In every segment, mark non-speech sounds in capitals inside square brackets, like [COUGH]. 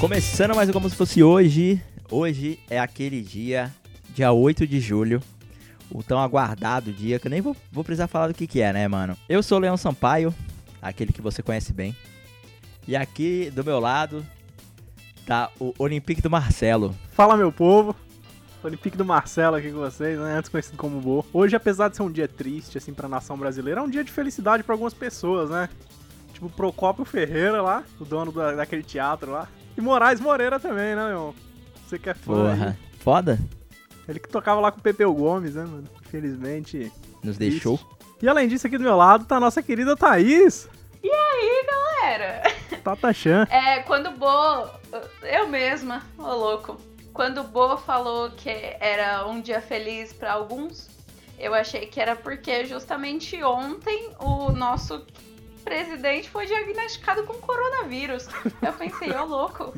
Começando mais como se fosse hoje. Hoje é aquele dia, dia 8 de julho. O tão aguardado dia, que eu nem vou, vou precisar falar do que, que é, né, mano? Eu sou o Leão Sampaio, aquele que você conhece bem. E aqui do meu lado tá o Olympique do Marcelo. Fala, meu povo. Olympique do Marcelo aqui com vocês, né? Antes conhecido como Bo. Hoje, apesar de ser um dia triste, assim, pra nação brasileira, é um dia de felicidade pra algumas pessoas, né? Tipo, Procópio Ferreira lá, o dono da, daquele teatro lá. E Moraes Moreira também, né, meu? Você que é fã. Porra, aí. foda? Ele que tocava lá com o Pepeu Gomes, né, mano? Infelizmente. Nos deixou. E além disso, aqui do meu lado tá a nossa querida Thaís. E aí, galera? Tata Chan. É, quando o Bo. Eu mesma, ô louco. Quando o Bo falou que era um dia feliz pra alguns, eu achei que era porque justamente ontem o nosso presidente foi diagnosticado com coronavírus. Eu pensei, ô louco.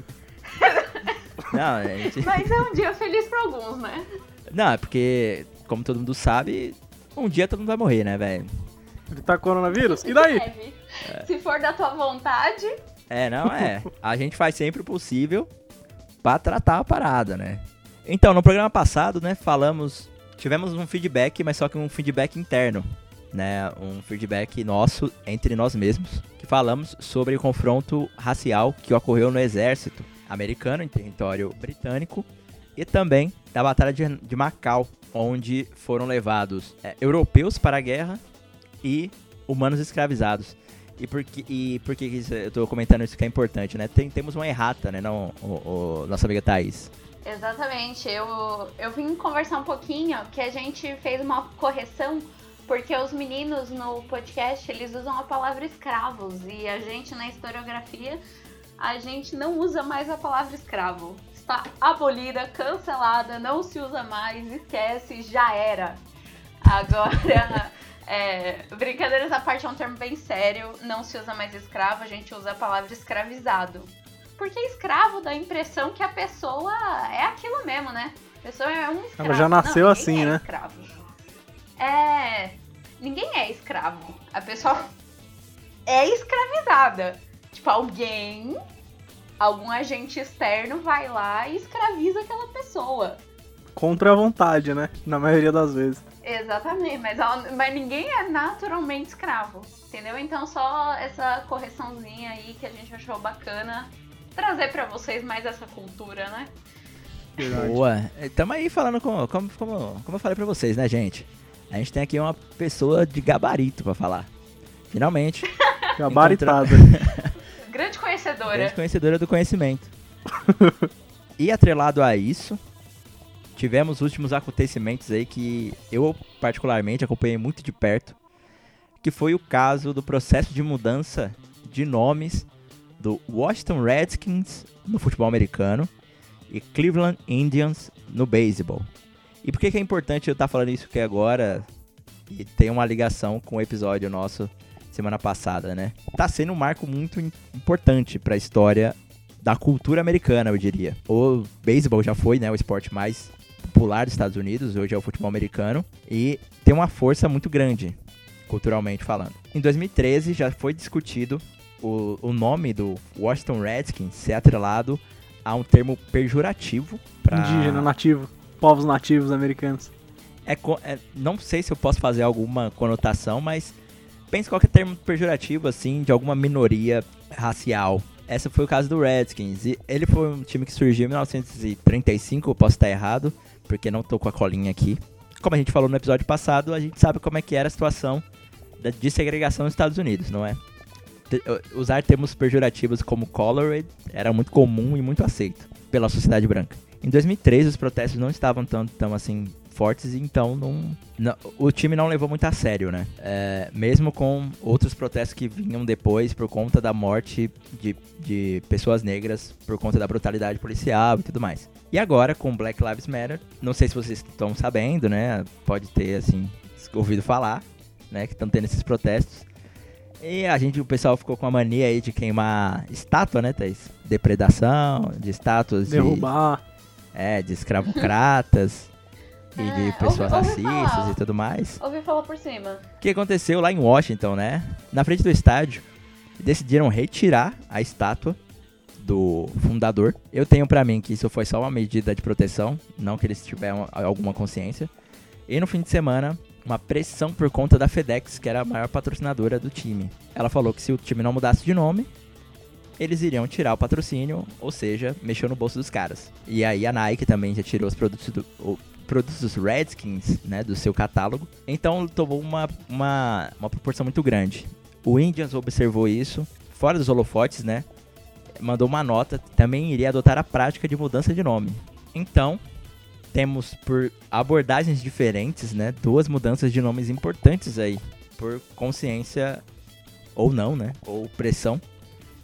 Não, gente. Mas é um dia feliz pra alguns, né? Não, é porque, como todo mundo sabe, um dia todo mundo vai morrer, né, velho? Ele tá com coronavírus? E daí? Deve. Se for da tua vontade. É, não é. A gente faz sempre o possível pra tratar a parada, né? Então, no programa passado, né, falamos, tivemos um feedback, mas só que um feedback interno, né, um feedback nosso entre nós mesmos, que falamos sobre o confronto racial que ocorreu no exército americano em território britânico e também da batalha de, de Macau, onde foram levados é, europeus para a guerra e humanos escravizados. E por que, e por que isso- eu tô comentando isso que é importante, né? Tem, temos uma errata, né, não, o, o- nossa amiga Thaís. Exatamente. Eu, eu vim conversar um pouquinho que a gente fez uma correção porque os meninos no podcast eles usam a palavra escravos e a gente na historiografia a gente não usa mais a palavra escravo. Está abolida, cancelada, não se usa mais, esquece, já era. Agora, [LAUGHS] é, brincadeiras à parte é um termo bem sério, não se usa mais escravo, a gente usa a palavra escravizado. Porque escravo dá a impressão que a pessoa é aquilo mesmo, né? A pessoa é um escravo. já nasceu Não, assim, é né? Escravo. É. Ninguém é escravo. A pessoa [LAUGHS] é escravizada. Tipo, alguém, algum agente externo vai lá e escraviza aquela pessoa. Contra a vontade, né? Na maioria das vezes. Exatamente, mas, mas ninguém é naturalmente escravo, entendeu? Então só essa correçãozinha aí que a gente achou bacana trazer pra vocês mais essa cultura, né? Verdade. Boa. Tamo aí falando com, como, como, como eu falei pra vocês, né, gente? A gente tem aqui uma pessoa de gabarito pra falar. Finalmente. [LAUGHS] Gabaritada. [LAUGHS] Grande conhecedora. Grande conhecedora do conhecimento. e atrelado a isso, tivemos últimos acontecimentos aí que eu particularmente acompanhei muito de perto, que foi o caso do processo de mudança de nomes do Washington Redskins no futebol americano e Cleveland Indians no beisebol. E por que, que é importante eu estar falando isso aqui agora e tem uma ligação com o episódio nosso semana passada, né? Tá sendo um marco muito im- importante para a história da cultura americana, eu diria. O beisebol já foi, né, o esporte mais popular dos Estados Unidos, hoje é o futebol americano e tem uma força muito grande, culturalmente falando. Em 2013 já foi discutido o, o nome do Washington Redskins ser atrelado a um termo pejorativo para Indígena, nativo. Povos nativos americanos. é, é- não sei se eu posso fazer alguma conotação, mas pense qualquer termo pejorativo, assim, de alguma minoria racial. Esse foi o caso do Redskins. E ele foi um time que surgiu em 1935, eu posso estar errado, porque não tô com a colinha aqui. Como a gente falou no episódio passado, a gente sabe como é que era a situação da desegregação nos Estados Unidos, não é? Usar termos pejorativos como colored era muito comum e muito aceito pela sociedade branca. Em 2013, os protestos não estavam tão, tão assim fortes então não, não- o time não levou muito a sério, né? É, mesmo com outros protestos que vinham depois por conta da morte de, de pessoas negras, por conta da brutalidade policial e tudo mais. E agora com Black Lives Matter, não sei se vocês estão sabendo, né? Pode ter assim ouvido falar, né? Que estão tendo esses protestos. E a gente, o pessoal ficou com a mania aí de queimar estátua, né, Thaís? Depredação, de estátuas de, Derrubar. É, de escravocratas [LAUGHS] e É, de pessoas ouvi- racistas e tudo mais. Ouvi falar por cima. O que aconteceu lá em Washington, né? Na frente do estádio, decidiram retirar a estátua do fundador. Eu tenho pra mim que isso foi só uma medida de proteção, não que eles tiveram alguma consciência. E no fim de semana, uma pressão por conta da FedEx, que era a maior patrocinadora do time. Ela falou que se o time não mudasse de nome, eles iriam tirar o patrocínio, ou seja, mexeu no bolso dos caras. E aí a Nike também já tirou os produtos do, o, produtos dos Redskins, né, do seu catálogo. Então tomou uma, uma, uma proporção muito grande. O Indians observou isso, fora dos holofotes, né, mandou uma nota, também iria adotar a prática de mudança de nome. Então, temos por abordagens diferentes, né, duas mudanças de nomes importantes aí, por consciência ou não, né, ou pressão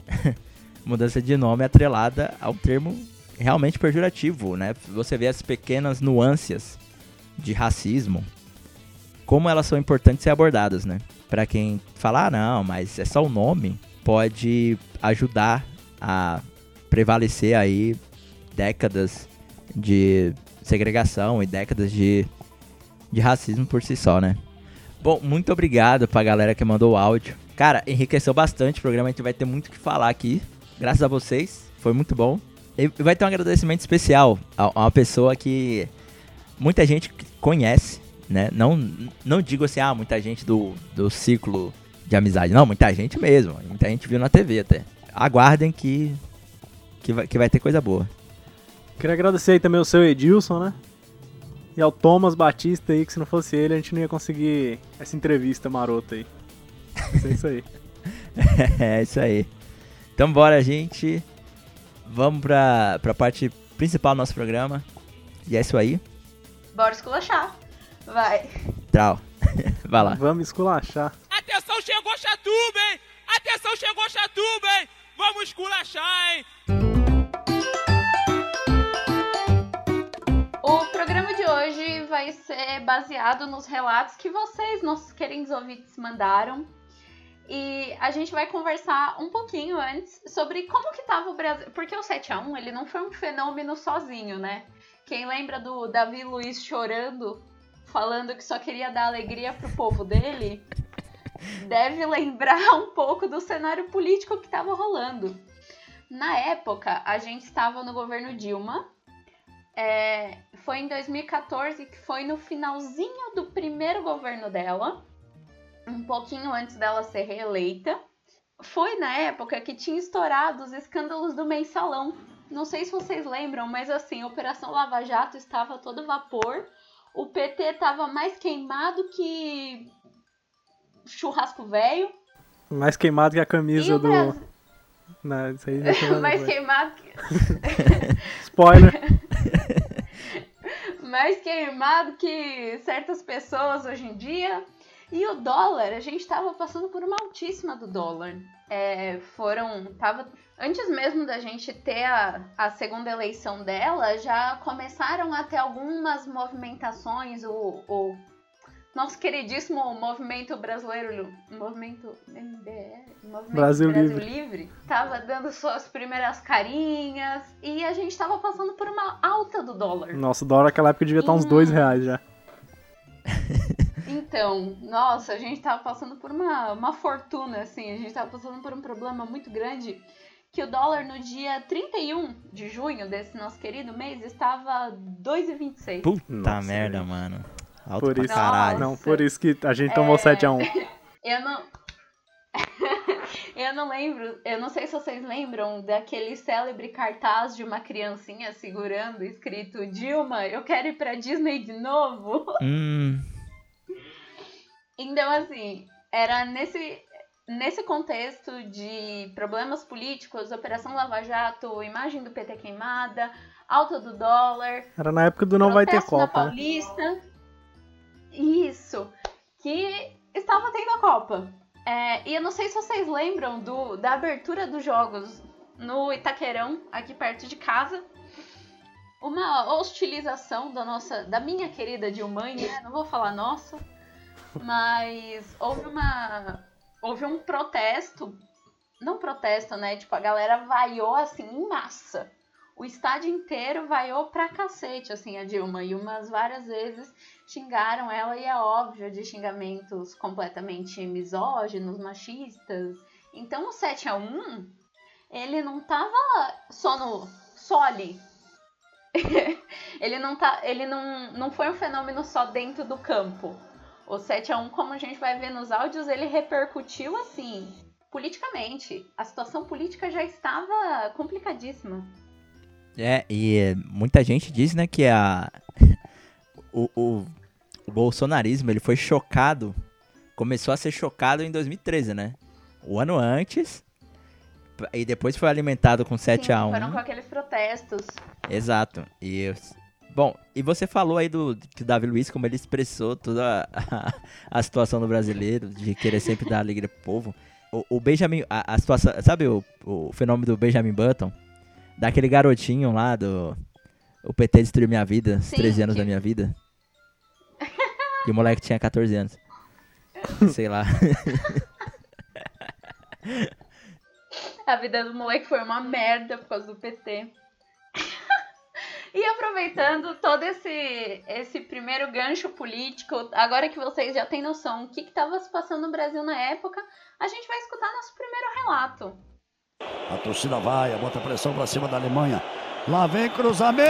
[LAUGHS] mudança de nome atrelada ao termo realmente pejorativo, né? Você vê as pequenas nuances de racismo, como elas são importantes ser abordadas, né? Para quem fala, ah, não, mas é só o nome, pode ajudar a prevalecer aí décadas de segregação e décadas de, de racismo por si só, né? Bom, muito obrigado pra galera que mandou o áudio. Cara, enriqueceu bastante o programa, a gente vai ter muito o que falar aqui graças a vocês, foi muito bom. E vai ter um agradecimento especial a, uma pessoa que muita gente conhece, né? Não, não digo assim, ah, muita gente do, do ciclo de amizade. Não, muita gente mesmo. Muita gente viu na TV até. Aguardem que, que, vai, que vai ter coisa boa. Queria agradecer aí também ao seu Edilson, né? E ao Thomas Batista aí, que se não fosse ele, a gente não ia conseguir essa entrevista marota aí. É isso aí. [LAUGHS] é isso aí. Então bora, gente. Vamos pra, pra parte principal do nosso programa. E é isso aí. Bora esculachar. Vai. Tchau. [LAUGHS] Vai lá. Vamos esculachar. Atenção, chegou Chatuba, hein? Atenção, chegou Chatuba, hein? Vamos esculachar, hein? O programa de hoje vai ser baseado nos relatos que vocês, nossos queridos ouvintes, mandaram e a gente vai conversar um pouquinho antes sobre como que tava o Brasil. Porque o 7x1 ele não foi um fenômeno sozinho, né? Quem lembra do Davi Luiz chorando, falando que só queria dar alegria pro povo dele, [LAUGHS] deve lembrar [LAUGHS] um pouco do cenário político que estava rolando. Na época, a gente estava no governo Dilma. É, foi em 2014 que foi no finalzinho do primeiro governo dela um pouquinho antes dela ser reeleita. Foi na época que tinha estourado os escândalos do mensalão. Não sei se vocês lembram, mas assim, a Operação Lava Jato estava todo vapor. O PT estava mais queimado que churrasco velho. Mais queimado que a camisa do. Não, isso aí [LAUGHS] mais queimado que. [LAUGHS] [LAUGHS] Spoiler! mais queimado que certas pessoas hoje em dia. E o dólar, a gente estava passando por uma altíssima do dólar. É, foram. Tava, antes mesmo da gente ter a, a segunda eleição dela, já começaram a ter algumas movimentações. O, o nosso queridíssimo movimento brasileiro, movimento MBR, movimento Brasil, Brasil Livre. Livre, tava dando suas primeiras carinhas e a gente tava passando por uma alta do dólar. Nossa, o dólar naquela época devia estar uns dois reais já. [LAUGHS] Então, nossa, a gente tava passando por uma, uma fortuna, assim, a gente tava passando por um problema muito grande, que o dólar no dia 31 de junho desse nosso querido mês estava 2,26. Puta Nossa, merda, gente. mano. Alto Por pra isso, caralho. não, por isso que a gente tomou É. 7x1. [LAUGHS] Eu não. [LAUGHS] eu não lembro, eu não sei se vocês lembram daquele célebre cartaz de uma criancinha segurando escrito Dilma, eu quero ir pra Disney de novo. Hum, Então, assim, era nesse, nesse contexto de problemas políticos, Operação Lava Jato, imagem do PT queimada, alta do dólar, Era na época do não vai ter protesto na Copa, né? Paulista. Isso, que estava tendo a Copa. É, e eu não sei se vocês lembram do, da abertura dos jogos no Itaquerão, aqui perto de casa. Uma hostilização da nossa, da minha querida Dilmane, né? Não vou falar nossa, mas houve uma, houve um protesto, não protesto, né? Tipo a galera vaiou assim em massa. O estádio inteiro vaiou pra cacete, assim, a Dilma. E umas várias vezes xingaram ela, e é óbvio, de xingamentos completamente misóginos, machistas. Então o 7 a 1 ele não tava só no só ali. [LAUGHS] ele não tá, ele não, não foi um fenômeno só dentro do campo. O 7 a 1, como a gente vai ver nos áudios, ele repercutiu assim, politicamente. A situação política já estava complicadíssima. É, e muita gente diz, né, que a [LAUGHS] o, o, o bolsonarismo, ele foi chocado, começou a ser chocado em 2013, né? O ano antes, e depois foi alimentado com 7 Sim, a 1 Foram com aqueles protestos. Exato. E bom, e você falou aí do que o Davi Luiz como ele expressou toda a, a situação do brasileiro de querer sempre dar alegria pro povo. O, o Benjamin, a, a, situação, sabe o, o fenômeno do Benjamin Button? Daquele garotinho lá do o PT destruiu minha vida, os Sim, 13 anos que- da minha vida. [LAUGHS] E o moleque tinha 14 anos. Sei lá. [LAUGHS] A vida do moleque foi uma merda por causa do PT. E aproveitando todo esse, esse primeiro gancho político, agora que vocês já têm noção do que estava se passando no Brasil na época, a gente vai escutar nosso primeiro relato. A torcida vai, bota pressão pra cima da Alemanha. Lá vem cruzamento!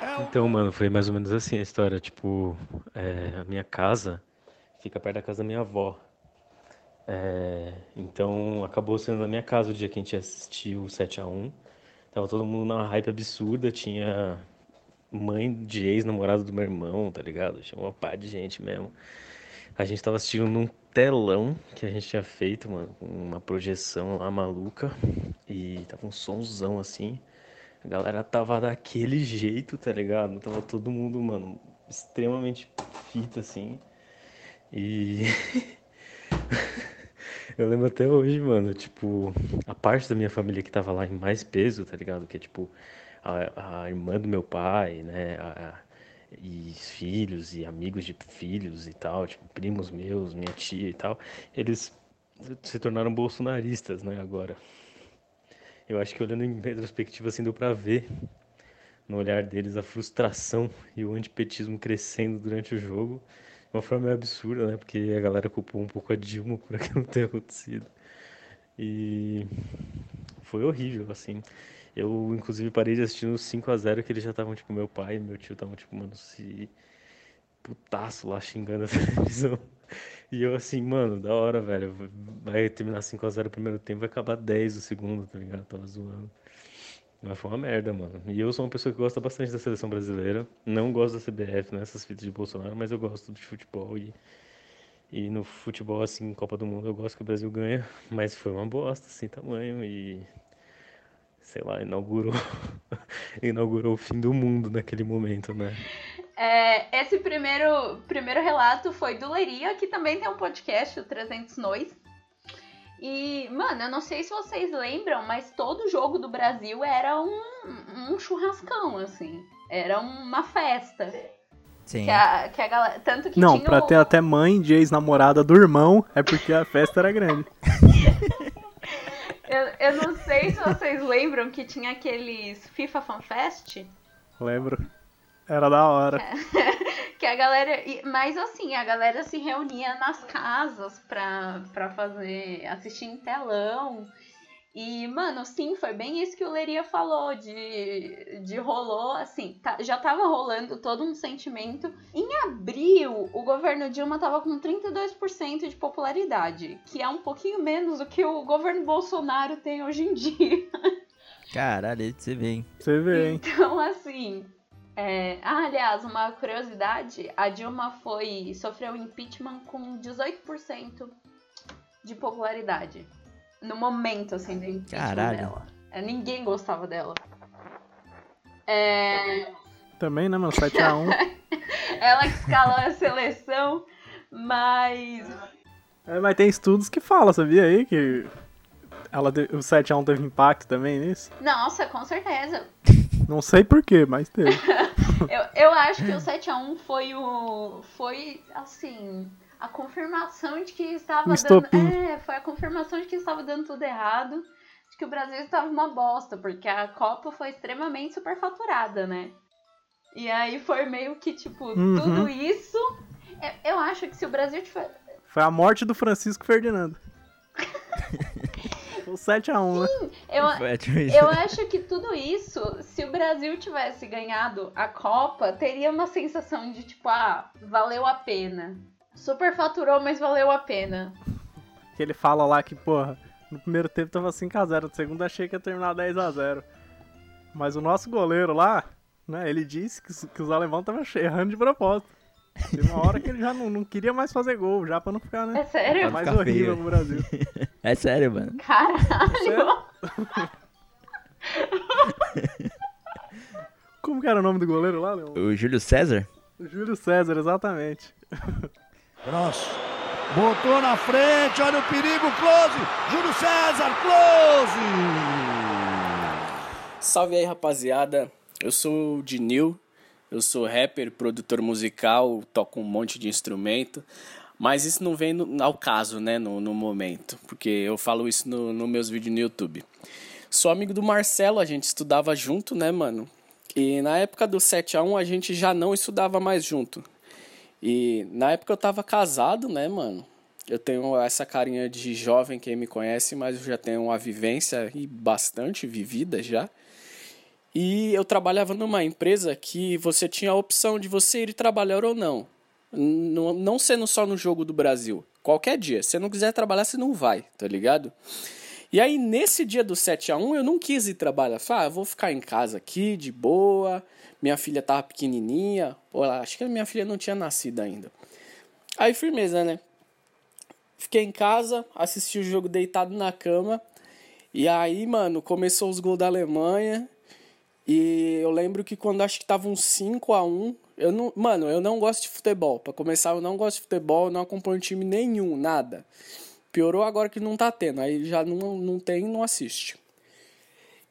É o Então, mano, foi mais ou menos assim a história. Tipo, é, a minha casa fica perto da casa da minha avó. É, então, acabou sendo na minha casa o dia que a gente assistiu o 7x1. Tava todo mundo numa hype absurda. Tinha mãe de ex-namorado do meu irmão, tá ligado? Tinha uma pá de gente mesmo. A gente tava assistindo num telão que a gente tinha feito, mano, com uma projeção lá maluca. E tava um sonzão assim. A galera tava daquele jeito, tá ligado? Tava todo mundo, mano, extremamente fita, assim. E. [LAUGHS] Eu lembro até hoje, mano, tipo, a parte da minha família que tava lá em mais peso, tá ligado? Que é tipo, a, a irmã do meu pai, né? a- a- e filhos e amigos de filhos e tal, tipo, primos meus, minha tia e tal. Eles se tornaram bolsonaristas, né, agora. Eu acho que olhando em retrospectiva assim deu pra ver no olhar deles a frustração e o antipetismo crescendo durante o jogo. Uma forma absurda, né? Porque a galera culpou um pouco a Dilma por aquilo ter acontecido. E foi horrível, assim. Eu, inclusive, parei de assistir no 5x0 que eles já estavam, tipo, meu pai e meu tio estavam, tipo, mano, se putaço lá xingando a [LAUGHS] televisão. E eu assim, mano, da hora, velho. Vai terminar 5x0 o primeiro tempo, vai acabar 10 o segundo, tá ligado? Tava zoando. Mas foi uma merda, mano. E eu sou uma pessoa que gosta bastante da seleção brasileira. Não gosto da CBF, nessas fitas de Bolsonaro, mas eu gosto de futebol. E, e no futebol, assim, Copa do Mundo, eu gosto que o Brasil ganha. Mas foi uma bosta, assim, tamanho. E sei lá, inaugurou, [LAUGHS] inaugurou o fim do mundo naquele momento, né? É, esse primeiro, primeiro relato foi do Leria, que também tem um podcast, o 300 Nois. E, mano, eu não sei se vocês lembram, mas todo jogo do Brasil era um, um churrascão, assim. Era uma festa. Sim. Que a, que a galera. Tanto que Não, tinha pra o- ter até mãe de ex-namorada do irmão, é porque a festa era grande. [LAUGHS] eu, eu não sei se vocês lembram que tinha aqueles FIFA Fan Fest. Lembro. Era da hora. [LAUGHS] Que a galera. Mas assim, a galera se reunia nas casas pra, pra fazer. assistir em telão. E, mano, sim, foi bem isso que o Leria falou, de, de rolou, assim, tá- já tava rolando todo um sentimento. Em abril, o governo Dilma tava com 32% de popularidade, que é um pouquinho menos do que o governo Bolsonaro tem hoje em dia. Caralho, aí você vê, hein? Você vê, hein? Então, assim. É, Ah, aliás, uma curiosidade: a Dilma foi sofreu impeachment com 18% de popularidade. No momento, assim, do impeachment Caralho. dela. É, ninguém gostava dela. É, Também, né, mano? 7x1. [LAUGHS] ela que escalou a seleção, mas. É, mas tem estudos que falam, sabia aí? Que ela o 7x1 teve impacto também nisso? Nossa, com certeza. Não sei porquê, mas teve. [LAUGHS] Eu, eu acho que o 7x1 foi o. Foi, assim. A confirmação de que estava Um dando. É, foi a confirmação de que estava dando tudo errado. De que o Brasil estava uma bosta, porque a Copa foi extremamente superfaturada, né? E aí foi meio que, tipo, Uhum. tudo isso. Eu, eu acho que se o Brasil tiver. Foi a morte do Francisco Ferdinando. [LAUGHS] O 7x1, né? Eu, [LAUGHS] tipo isso. eu acho que tudo isso, se o Brasil tivesse ganhado a Copa, teria uma sensação de tipo, ah, valeu a pena. Super faturou, mas valeu a pena. Que ele fala lá que, porra, no primeiro tempo tava 5x0, no segundo achei que ia terminar 10x0. Mas o nosso goleiro lá, né, ele disse que, os- que os alemães estavam errando de propósito. Teve uma hora que ele já não, não queria mais fazer gol, já pra não ficar, É né? sério? Mais ficar horrível feio. pro Brasil. É sério, mano. Caralho. [LAUGHS] Como que era o nome do goleiro lá, Leão? O Júlio César? O Júlio César, exatamente. Cross. Botou na frente, olha o perigo, close. Júlio César, close. Salve aí, rapaziada. Eu sou o Dinil. Eu sou rapper, produtor musical, toco um monte de instrumento. Mas isso não vem no- ao caso, né, no, no momento. Porque eu falo isso nos no meus vídeos no YouTube. Sou amigo do Marcelo, a gente estudava junto, né, mano? E na época do 7x1 a gente já não estudava mais junto. E na época eu tava casado, né, mano? Eu tenho essa carinha de jovem, quem me conhece, mas eu já tenho uma vivência e bastante vivida já. E eu trabalhava numa empresa que você tinha a opção de você ir trabalhar ou não. Não sendo só no jogo do Brasil. Qualquer dia. Se você não quiser trabalhar, você não vai, tá ligado? E aí, nesse dia do 7x1, eu não quis ir trabalhar. Falei, ah, vou ficar em casa aqui, de boa. Minha filha tava pequenininha. Pô, acho que a minha filha não tinha nascido ainda. Aí, firmeza, né? Fiquei em casa, assisti o jogo deitado na cama. E aí, mano, começou os gols da Alemanha. E eu lembro que quando acho que tava um 5 a 1 eu não, mano, eu não gosto de futebol. Pra começar, eu não gosto de futebol, eu não acompanho time nenhum, nada. Piorou agora que não tá tendo, aí já não, não tem, não assiste.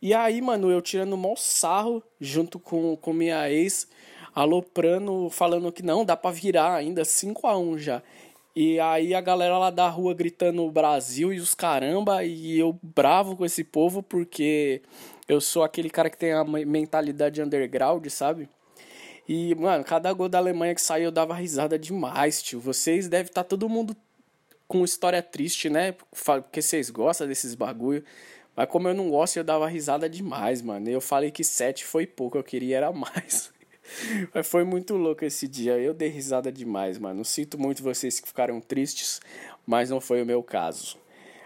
E aí, mano, eu tirando mó sarro junto com, com minha ex, aloprando, falando que não, dá pra virar ainda 5 a 1 já. E aí a galera lá da rua gritando Brasil e os caramba, e eu bravo com esse povo porque eu sou aquele cara que tem a me- mentalidade underground, sabe? E, mano, cada gol da Alemanha que saiu eu dava risada demais, tio. Vocês devem estar todo mundo com história triste, né? Porque vocês gostam desses bagulho. Mas como eu não gosto, eu dava risada demais, mano. Eu falei que sete foi pouco, eu queria era mais. [LAUGHS] Mas foi muito louco esse dia. Eu dei risada demais, mano. Sinto muito vocês que ficaram tristes, mas não foi o meu caso.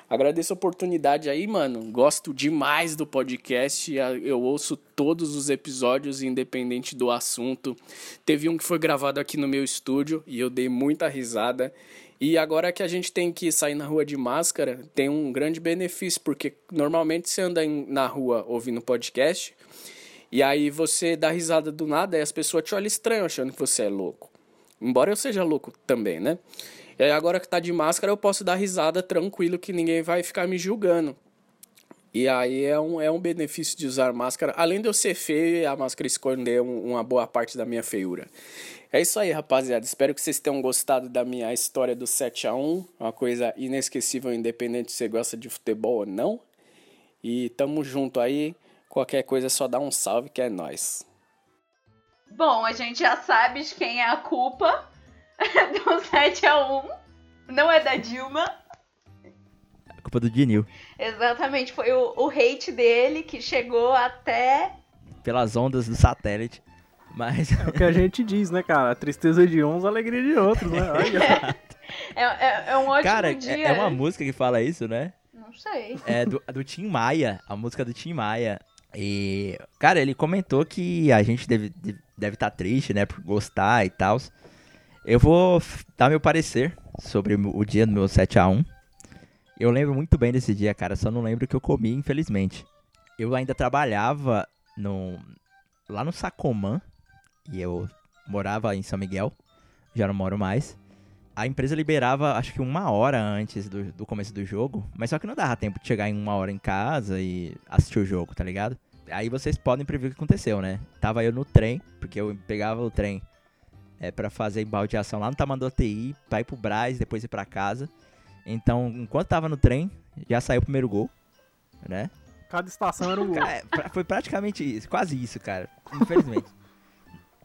Agradeço a oportunidade aí, mano. Gosto demais do podcast. Eu ouço todos os episódios, independente do assunto. Teve um que foi gravado aqui no meu estúdio e eu dei muita risada. E agora que a gente tem que sair na rua de máscara, tem um grande benefício, porque normalmente você anda na rua ouvindo podcast e aí você dá risada do nada e as pessoas te olham estranho achando que você é louco. Embora eu seja louco também, né? E aí agora que tá de máscara eu posso dar risada tranquilo que ninguém vai ficar me julgando. E aí é um, é um benefício de usar máscara, além de eu ser feio a máscara esconder um- uma boa parte da minha feiura. É isso aí, rapaziada. Espero que vocês tenham gostado da minha história do 7 a 1 Uma coisa inesquecível, independente se você gosta de futebol ou não. E tamo junto aí. Qualquer coisa é só dá um salve que é nóis. Bom, a gente já sabe de quem é a culpa [LAUGHS] do 7x1. Não é da Dilma. A culpa do Dinil. Exatamente, foi o, o hate dele que chegou até. Pelas ondas do satélite. Mas. É o que a gente diz, né, cara? A tristeza de uns, a alegria de outros, né? [LAUGHS] Olha. É, é, é um ótimo Cara, dia. é, é uma música que fala isso, né? Não sei. É do, do Tim Maia, a música do Tim Maia. E, cara, ele comentou que a gente deve estar deve tá triste, né, por gostar e tal. Eu vou dar meu parecer sobre o o dia do meu 7x1. Eu lembro muito bem desse dia, cara, só não lembro o que eu comi, infelizmente. Eu ainda trabalhava no, lá no Sacomã, e eu morava em São Miguel, já não moro mais. A empresa liberava, acho que uma hora antes do, do começo do jogo, mas só que não dava tempo de chegar em uma hora em casa e assistir o jogo, tá ligado? Aí vocês podem prever o que aconteceu, né? Tava eu no trem, porque eu pegava o trem é, para fazer embaldeação lá no Tamanduá TI, pra ir pro Braz, depois ir pra casa. Então, enquanto tava no trem, já saiu o primeiro gol, né? Cada estação era um gol. Cara, é, foi praticamente isso, quase isso, cara. Infelizmente.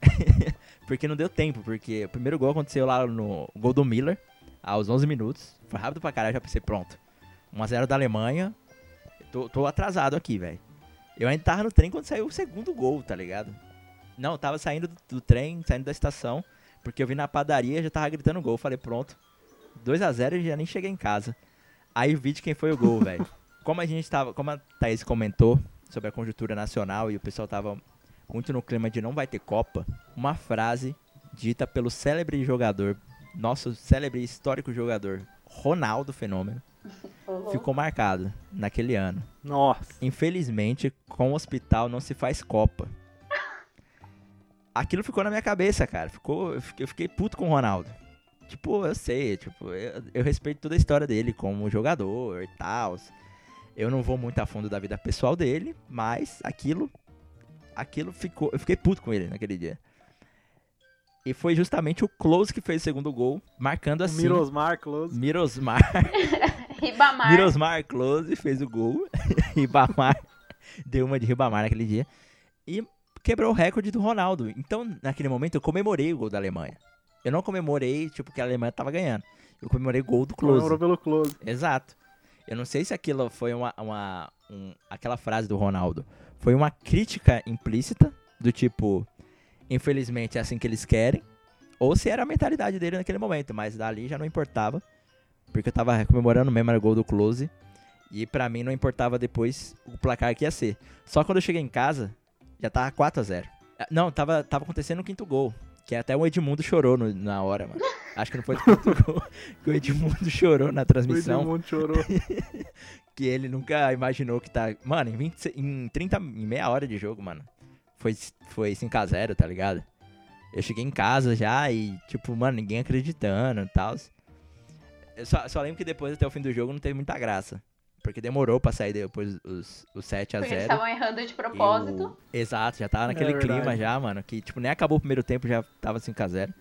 [LAUGHS] porque não deu tempo, porque o primeiro gol aconteceu lá no gol do Miller, aos 11 minutos. Foi rápido pra caralho, já pensei, pronto. 1x0 da Alemanha. Tô, tô atrasado aqui, velho. Eu ainda tava no trem quando saiu o segundo gol, tá ligado? Não, eu tava saindo do, do trem, saindo da estação, porque eu vim na padaria já tava gritando gol. Falei, pronto. 2 a 0 e já nem cheguei em casa. Aí vi de quem foi o gol, velho. Como a gente tava. Como a Thaís comentou sobre a conjuntura nacional e o pessoal tava muito no clima de não vai ter Copa, uma frase dita pelo célebre jogador, nosso célebre histórico jogador, Ronaldo Fenômeno, Uhum. ficou marcado naquele ano. Nossa. Infelizmente, com o hospital não se faz Copa. Aquilo ficou na minha cabeça, cara. Ficou, eu fiquei, eu fiquei puto com o Ronaldo. Tipo, eu sei, tipo, eu, eu respeito toda a história dele como jogador e tal. Eu não vou muito a fundo da vida pessoal dele, mas aquilo aquilo ficou, eu fiquei puto com ele naquele dia. E foi justamente o Close que fez o segundo gol, marcando assim. Mirosmar Close. Mirosmar [LAUGHS] Ribamar. Mirosmar Close fez o gol. [LAUGHS] Ribamar deu uma de Ribamar naquele dia. E quebrou o recorde do Ronaldo. Então, naquele momento, eu comemorei o gol da Alemanha. Eu não comemorei, tipo, que a Alemanha tava ganhando. Eu comemorei o gol do Close. Comemorou pelo Close. Exato. Eu não sei se aquilo foi uma. uma um- aquela frase do Ronaldo foi uma crítica implícita, do tipo, infelizmente é assim que eles querem, ou se era a mentalidade dele naquele momento, mas dali já não importava, porque eu tava comemorando mesmo era o gol do Close, e pra mim não importava depois o placar que ia ser. Só quando eu cheguei em casa, já tava 4 a 0 Ah, Não, tava, tava acontecendo o quinto gol. Que até o Edmundo chorou no- na hora, mano. Acho que não foi o quinto [LAUGHS] gol. Que o Edmundo chorou na O transmissão Edmundo chorou. [LAUGHS] que ele nunca imaginou que tá. Mano, em, 20, se- em 30, em meia hora de jogo, mano, foi, foi 5x0, tá ligado? Eu cheguei em casa já e, tipo, mano, ninguém acreditando e tal. Eu só, só lembro que depois, até o fim do jogo, não teve muita graça. Porque demorou pra sair depois os, os 7x0. Porque eles estavam errando de propósito. Exato, já tava naquele É clima já, mano, que, tipo, nem acabou o primeiro tempo, já tava 5x0.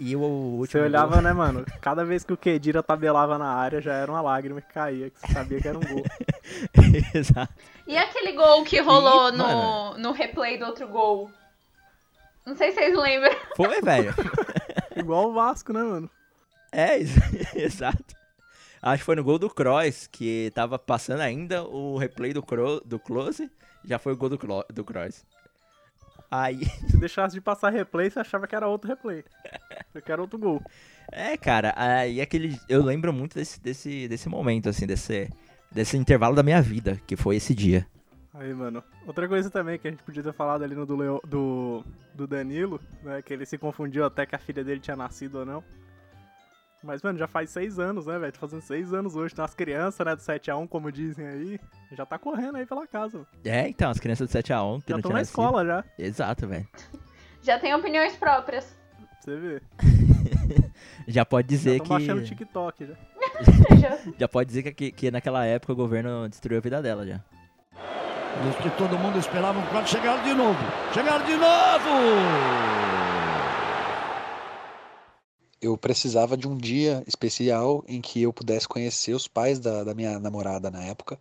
E o último. Você gol- olhava, né, mano? Cada vez que o Kedira tabelava na área, já era uma lágrima que caía, que você sabia que era um gol. [LAUGHS] Exato. E aquele gol que rolou Ih, no, mano. no replay do outro gol? Não sei se vocês lembram. Foi, velho. [LAUGHS] Igual o Vasco, né, mano? É, ex- [LAUGHS] exato. Acho que foi no gol do Kroos, que tava passando ainda o replay do, Cro do Close, já foi o gol do, Clo do Kroos. Aí, [LAUGHS] Se deixasse de passar replay, você achava que era outro replay. Que era outro gol. é, cara, aí aquele. Eu lembro muito desse, desse, desse momento, assim, desse, desse intervalo da minha vida, que foi esse dia. Aí, mano. Outra coisa também que a gente podia ter falado ali no do, Leo, do, do Danilo, né? Que ele se confundiu até que a filha dele tinha nascido ou não. Mas, mano, já faz seis anos, né, velho? Tô fazendo seis anos hoje. Então as crianças, né, do 7x1, como dizem aí, já tá correndo aí pela casa. Mano. É, então, as crianças do 7x1 que Já estão na nascido. escola já. Exato, velho. Já tem opiniões próprias. Pra você ver. Já pode Já dizer estão baixando o que. TikTok já. Já- Já pode dizer [LAUGHS] que, que naquela época o governo destruiu a vida dela já. Os que todo mundo esperava quando chegaram de novo. Chegaram de novo! Eu precisava de um dia especial em que eu pudesse conhecer os pais da, da minha namorada na época.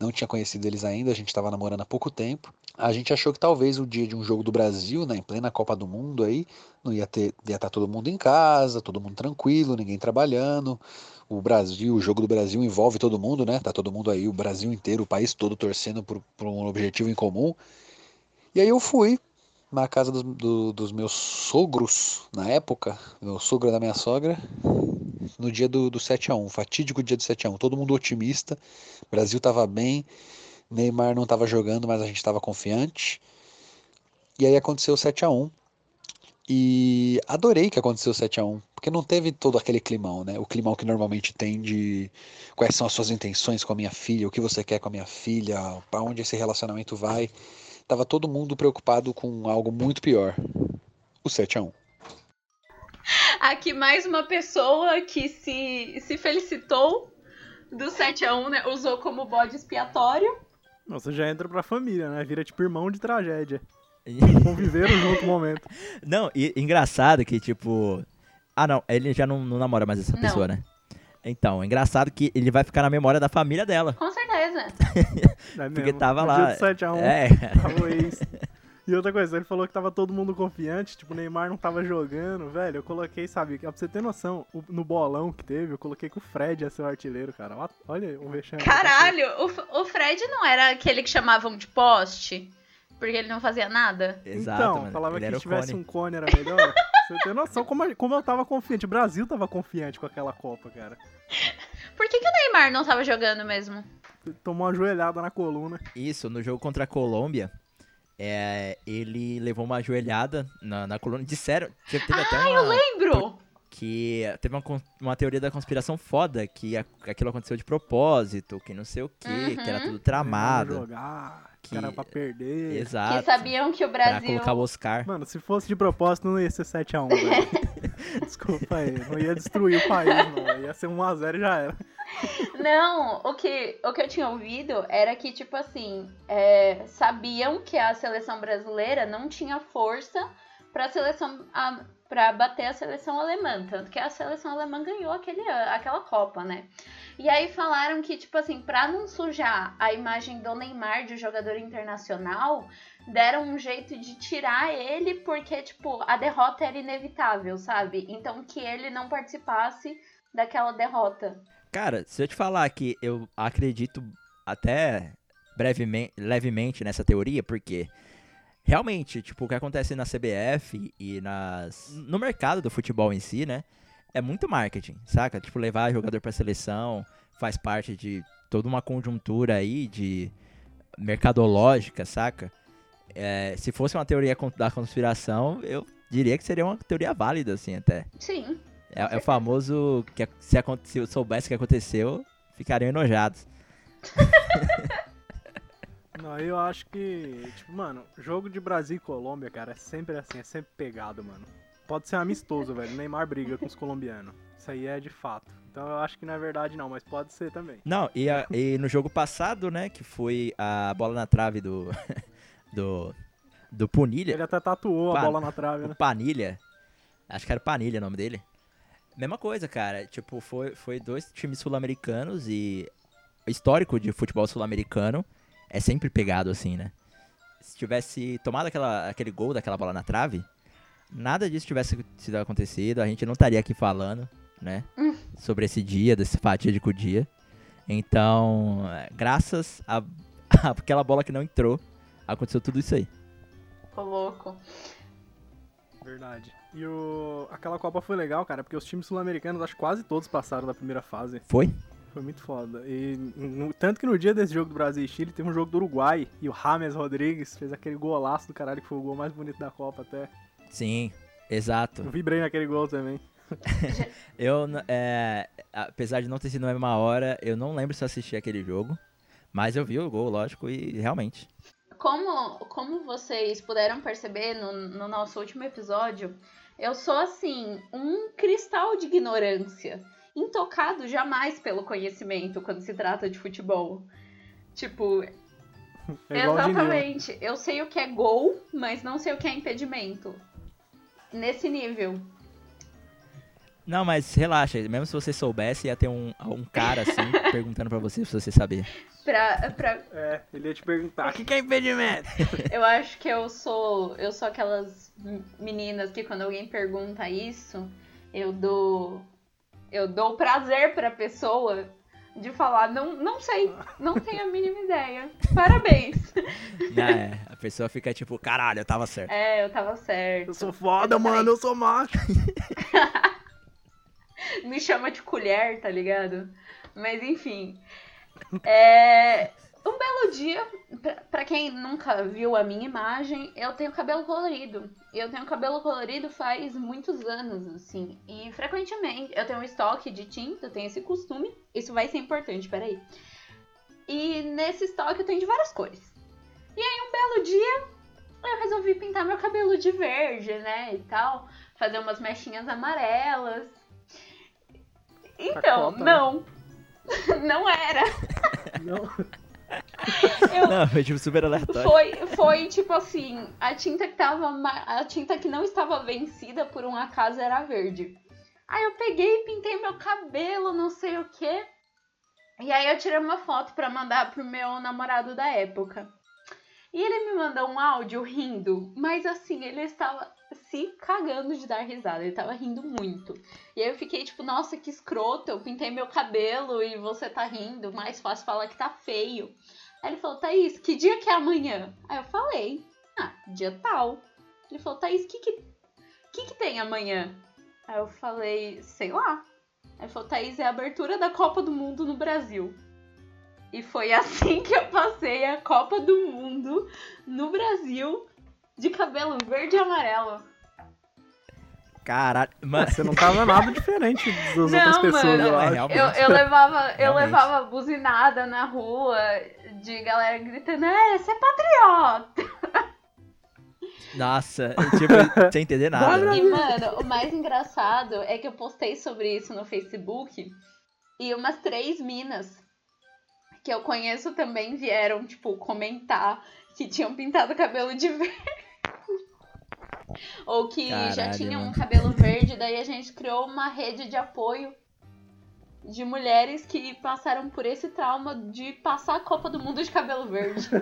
Não tinha conhecido eles ainda, a gente estava namorando há pouco tempo. A gente achou que talvez o dia de um jogo do Brasil, né, em plena Copa do Mundo aí, não ia ter, ia estar todo mundo em casa, todo mundo tranquilo, ninguém trabalhando. O Brasil, o jogo do Brasil envolve todo mundo, né? Tá todo mundo aí, o Brasil inteiro, o país todo torcendo por, por um objetivo em comum. E aí eu fui na casa dos, do- dos meus sogros, na época, meu sogro da minha sogra, no dia do, do 7x1, fatídico dia do 7x1, todo mundo otimista, o Brasil tava bem, Neymar não tava jogando, mas a gente tava confiante, e aí aconteceu o 7x1, e adorei que aconteceu o 7x1, porque não teve todo aquele climão, né, o climão que normalmente tem de quais são as suas intenções com a minha filha, o que você quer com a minha filha, para onde esse relacionamento vai, tava todo mundo preocupado com algo muito pior. O 7 a 1 Aqui mais uma pessoa que se, se felicitou do 7x1, né? Usou como bode expiatório. Você já entra pra família, né? Vira tipo irmão de tragédia. Conviveram junto um momento. [LAUGHS] Não, e engraçado que, tipo. Ah, não, ele já não, não namora mais essa Não. pessoa, né? Então, engraçado que ele vai ficar na memória da família dela. Com certeza. [LAUGHS] É Porque tava no lá. Dia do 7x1, É, tava o ex. E outra coisa, ele falou que tava todo mundo confiante, tipo, o Neymar não tava jogando, velho. Eu coloquei, sabe, pra você ter noção, no bolão que teve, eu coloquei que o Fred ia ser o artilheiro, cara. Olha o vexame. Caralho, o, o Fred não era aquele que chamavam de poste? Porque ele não fazia nada? Exato, então, mano. falava Ele que se tivesse cone. um cone era melhor. [LAUGHS] você tem noção como, como eu tava confiante. O Brasil tava confiante com aquela Copa, cara. Por que, que o Neymar não tava jogando mesmo? Tomou uma joelhada na coluna. Isso, no jogo contra a Colômbia, é, ele levou uma joelhada na, na coluna. Disseram, teve, teve até uma, Lembro! que teve uma, uma teoria da conspiração foda, que a- aquilo aconteceu de propósito, que não sei o que, que era Uhum. tudo Pra tramado. jogar, Que- cara pra perder. Que Exato. sabiam que o Pra Brasil. colocar o Oscar. Mano, se fosse de propósito, não ia ser 7x1, velho. [LAUGHS] Desculpa aí. Não ia destruir o país, não. Ia ser 1x0 e já era. [LAUGHS] Não, o que, o que eu tinha ouvido era que, tipo assim, é, sabiam que a seleção brasileira não tinha força pra seleção. A, pra bater a seleção alemã. Tanto que a seleção alemã ganhou aquele, aquela Copa, né? E aí falaram que, tipo assim, pra não sujar a imagem do Neymar de jogador internacional, deram um jeito de tirar ele, porque, tipo, a derrota era inevitável, sabe? Então que ele não participasse daquela derrota. Cara, se eu te falar que eu acredito até brevemente, levemente nessa teoria, porque realmente, tipo, o que acontece na CBF e nas no mercado do futebol em si, né, é muito marketing, saca? Tipo, levar jogador pra seleção faz parte de toda uma conjuntura aí de mercadológica, saca? É, se fosse uma teoria da conspiração, eu diria que seria uma teoria válida, assim, até. Sim. É, é o famoso que se, se soubesse o que aconteceu, ficariam enojados. [LAUGHS] Não, eu acho que, tipo, mano, jogo de Brasil e Colômbia, cara, é sempre assim, é sempre pegado, mano. Pode ser amistoso, velho. Neymar briga com os colombianos. Isso aí é de fato. Então eu acho que não é verdade, não, mas pode ser também. Não, e, a- e no jogo passado, né, que foi a bola na trave do. [LAUGHS] do. do Punilha. Ele até tatuou a bola na trave, né? Panilha. Acho que era Panilha o nome dele. Mesma coisa, cara. Tipo, foi, foi dois times sul-americanos e. O histórico de futebol sul-americano é sempre pegado assim, né? Se tivesse tomado aquela, aquele gol daquela bola na trave, nada disso tivesse sido acontecido, a gente não estaria aqui falando, né? Sobre esse dia, desse fatídico dia. Então, é, graças a [LAUGHS] aquela bola que não entrou, aconteceu tudo isso aí. Ficou louco. Verdade. E o... aquela Copa foi legal, cara, porque os times sul-americanos, acho que quase todos passaram da primeira fase. Foi? Foi muito foda. E no- tanto que no dia desse jogo do Brasil e Chile, teve um jogo do Uruguai e o James Rodrigues fez aquele golaço do caralho, que foi o gol mais bonito da Copa até. Sim, exato. Eu vibrei naquele gol também. [LAUGHS] Eu, é, apesar de não ter sido na mesma hora, eu não lembro se eu assisti aquele jogo. Mas eu vi o gol, lógico, e realmente. Como, como vocês puderam perceber no, no nosso último episódio, eu sou assim, um cristal de ignorância. Intocado jamais pelo conhecimento quando se trata de futebol. Tipo, É exatamente. Eu sei o que é gol, mas não sei o que é impedimento. Nesse nível. Não, mas relaxa, mesmo se você soubesse, ia ter um, um cara assim [LAUGHS] perguntando pra você se você sabia. Pra, pra, É, ele ia te perguntar, o que, que é impedimento? [LAUGHS] Eu acho que eu sou. Eu sou aquelas meninas que quando alguém pergunta isso, eu dou. Eu dou prazer pra pessoa de falar, não, não sei, não tenho a mínima ideia. Parabéns. [LAUGHS] É, a pessoa fica tipo, caralho, eu tava certo. É, eu tava certo. Eu sou foda, mano, eu sou macho. Me chama de colher, tá ligado? Mas enfim. [LAUGHS] É. Um belo dia, pra, pra quem nunca viu a minha imagem, eu tenho cabelo colorido. E eu tenho cabelo colorido faz muitos anos, assim. E frequentemente eu tenho um estoque de tinta, eu tenho esse costume. Isso vai ser importante, peraí. E nesse estoque eu tenho de várias cores. E aí um belo dia eu resolvi pintar meu cabelo de verde, né? E tal. Fazer umas mechinhas amarelas. Então, Cota, né? não. [LAUGHS] Não era. Não. Não, foi tipo super aleatório. Foi, foi tipo assim, a tinta que tava. A tinta que não estava vencida por um acaso era verde. Aí eu peguei e pintei meu cabelo, não sei o quê. E aí eu tirei uma foto pra mandar pro meu namorado da época. E ele me mandou um áudio rindo, mas assim, ele estava se cagando de dar risada, ele estava rindo muito. E aí eu fiquei tipo, nossa, que escroto, eu pintei meu cabelo e você tá rindo, mais fácil falar que tá feio. Aí ele falou, Thaís, que dia que é amanhã? Aí eu falei, ah, dia tal. Ele falou, Thaís, que que, que que tem amanhã? Aí eu falei, sei lá. Aí ele falou, Thaís, é a abertura da Copa do Mundo no Brasil. E foi assim que eu passei a Copa do Mundo no Brasil de cabelo verde e amarelo. Caralho, mano. Você não tava nada diferente das Não, outras pessoas, mano, eu é acho. Eu, eu levava, eu Realmente. levava buzinada na rua de galera gritando, é, você é patriota. Nossa, tipo, [LAUGHS] sem entender nada. E, mano, o mais engraçado é que eu postei sobre isso no Facebook e umas três minas que eu conheço também vieram, tipo, comentar que tinham pintado o cabelo de [LAUGHS] verde. Ou que já Caralho, tinham um mano. cabelo verde, daí a gente criou uma rede de apoio de mulheres que passaram por esse trauma de passar a Copa do Mundo de cabelo verde. [LAUGHS]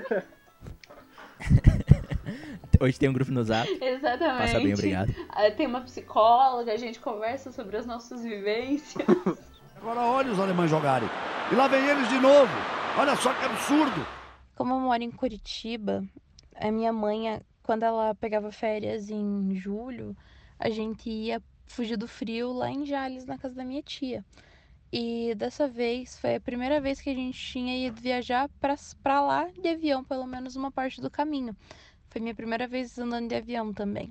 Hoje tem um grupo no Zap. Exatamente. Passa bem, obrigado. Tem uma psicóloga, a gente conversa sobre as nossas vivências. [LAUGHS] Agora olha os alemães jogarem. E lá vem eles de novo. Olha só que absurdo. Como eu moro em Curitiba, a minha mãe, quando ela pegava férias em julho, a gente ia fugir do frio lá em Jales, na casa da minha tia. E dessa vez foi a primeira vez que a gente tinha ido viajar pra lá de avião, pelo menos uma parte do caminho. Foi minha primeira vez andando de avião também.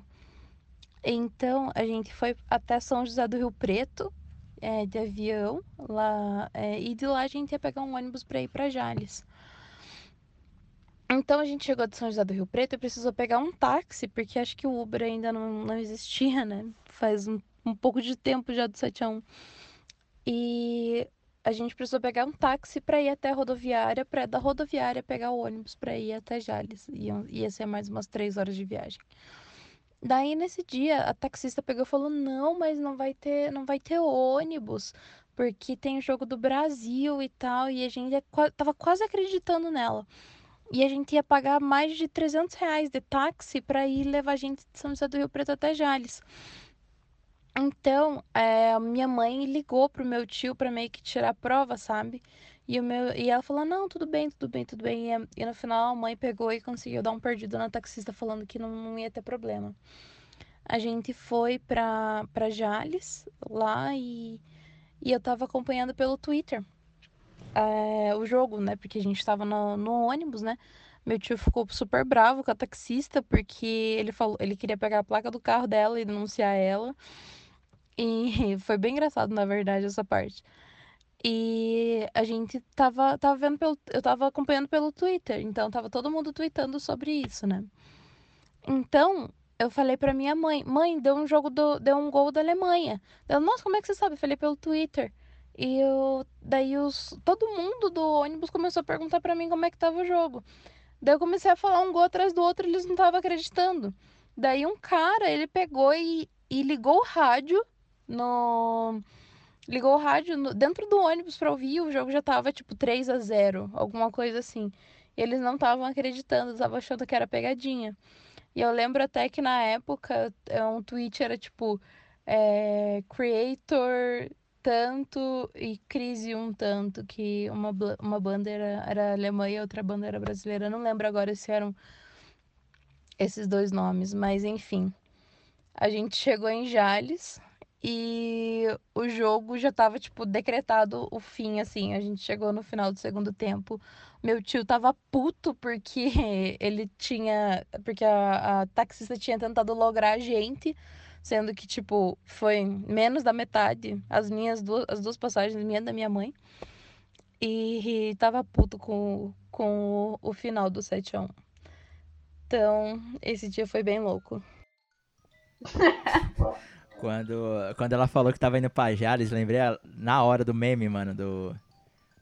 Então a gente foi até São José do Rio Preto, é, de avião, lá, é, e de lá a gente ia pegar um ônibus para ir para Jales. Então a gente chegou de São José do Rio Preto e precisou pegar um táxi, porque acho que o Uber ainda não, não existia, né? Faz um, um pouco de tempo já do 7 a 1. E a gente precisou pegar um táxi para ir até a rodoviária, para da rodoviária pegar o ônibus para ir até Jales. Ia, ia ser mais umas três horas de viagem. Daí nesse dia a taxista pegou e falou: "Não, mas não vai ter, não vai ter ônibus, porque tem o jogo do Brasil e tal". E a gente qua- tava quase acreditando nela. E a gente ia pagar mais de 300 reais de táxi para ir levar a gente de São José do Rio Preto até Jales. Então, é, minha mãe ligou pro meu tio para meio que tirar a prova, sabe? E, o meu, e ela falou: Não, tudo bem, tudo bem, tudo bem. E, e no final a mãe pegou e conseguiu dar um perdido na taxista, falando que não, não ia ter problema. A gente foi pra, pra Jales lá e, e eu tava acompanhando pelo Twitter é, o jogo, né? Porque a gente tava no, no ônibus, né? Meu tio ficou super bravo com a taxista porque ele falou, ele queria pegar a placa do carro dela e denunciar ela. E [LAUGHS] foi bem engraçado, na verdade, essa parte. E a gente tava, tava vendo pelo, eu tava acompanhando pelo Twitter, então tava todo mundo tweetando sobre isso, né? Então, eu falei pra minha mãe, mãe, deu um jogo do, deu um gol da Alemanha. Ela, nossa, como é que você sabe? Eu falei pelo Twitter. E eu, daí os, todo mundo do ônibus começou a perguntar pra mim como é que tava o jogo. Daí eu comecei a falar um gol atrás do outro, eles não estavam acreditando. Daí um cara, ele pegou e, e ligou o rádio no ligou o rádio no- dentro do ônibus pra ouvir, o jogo já tava tipo 3 a 0, alguma coisa assim. E eles não estavam acreditando, estavam achando que era pegadinha. E eu lembro até que na época é, um tweet era tipo é, creator tanto e crise um tanto, que uma, uma banda era, era alemã e outra banda era brasileira. Eu não lembro agora se eram esses dois nomes, mas enfim. A gente chegou em Jales e o jogo já tava, tipo, decretado o fim, assim. A gente chegou no final do segundo tempo. Meu tio tava puto porque [LAUGHS] ele tinha. Porque a, a taxista tinha tentado lograr a gente, sendo que, tipo, foi menos da metade as minhas duas, as duas passagens, minha e da minha mãe. E, e tava puto com, com o, o final do 7 a 1. Então, esse dia foi bem louco. [LAUGHS] Quando, quando ela falou que tava indo pra Jales, lembrei a- na hora do meme, mano, do,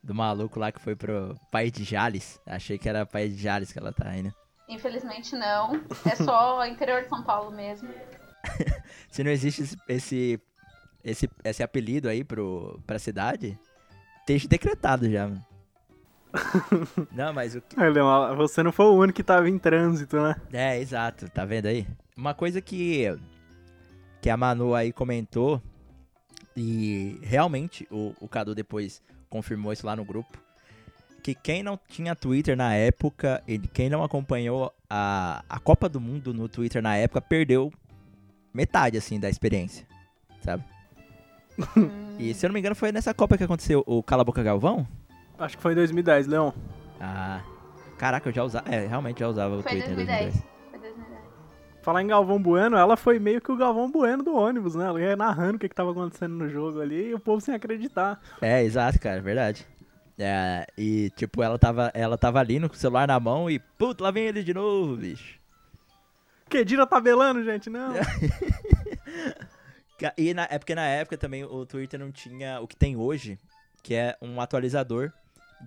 do maluco lá que foi pro país de Jales. Achei que era país de Jales que ela tá indo. Infelizmente não. É só interior de São Paulo mesmo. [LAUGHS] Se não existe esse, esse, esse, apelido aí pro, pra cidade, esteja decretado já, mano. [LAUGHS] Não, mas o que... Você não foi o único que tava em trânsito, né? É, exato, tá vendo aí? Uma coisa que, que a Manu aí comentou, e realmente o, o Cadu depois confirmou isso lá no grupo, que quem não tinha Twitter na época e quem não acompanhou a, a Copa do Mundo no Twitter na época perdeu metade, assim, da experiência, sabe? [LAUGHS] e se eu não me engano foi nessa Copa que aconteceu o Cala a Boca Galvão? Acho que foi em 2010, Leão. Ah, caraca, eu já usava, é, realmente já usava o Foi Twitter em 2010. 2010. Foi 2010. Falar em Galvão Bueno, ela foi meio que o Galvão Bueno do ônibus, né? Ela ia narrando o que, que tava acontecendo no jogo ali e o povo sem acreditar. É, exato, cara, verdade. É, e tipo, ela tava, ela tava ali no celular na mão e, puta, lá vem ele de novo, bicho. Kedira tabelando, gente, não. [LAUGHS] E na, é porque na época também o Twitter não tinha o que tem hoje, que é um atualizador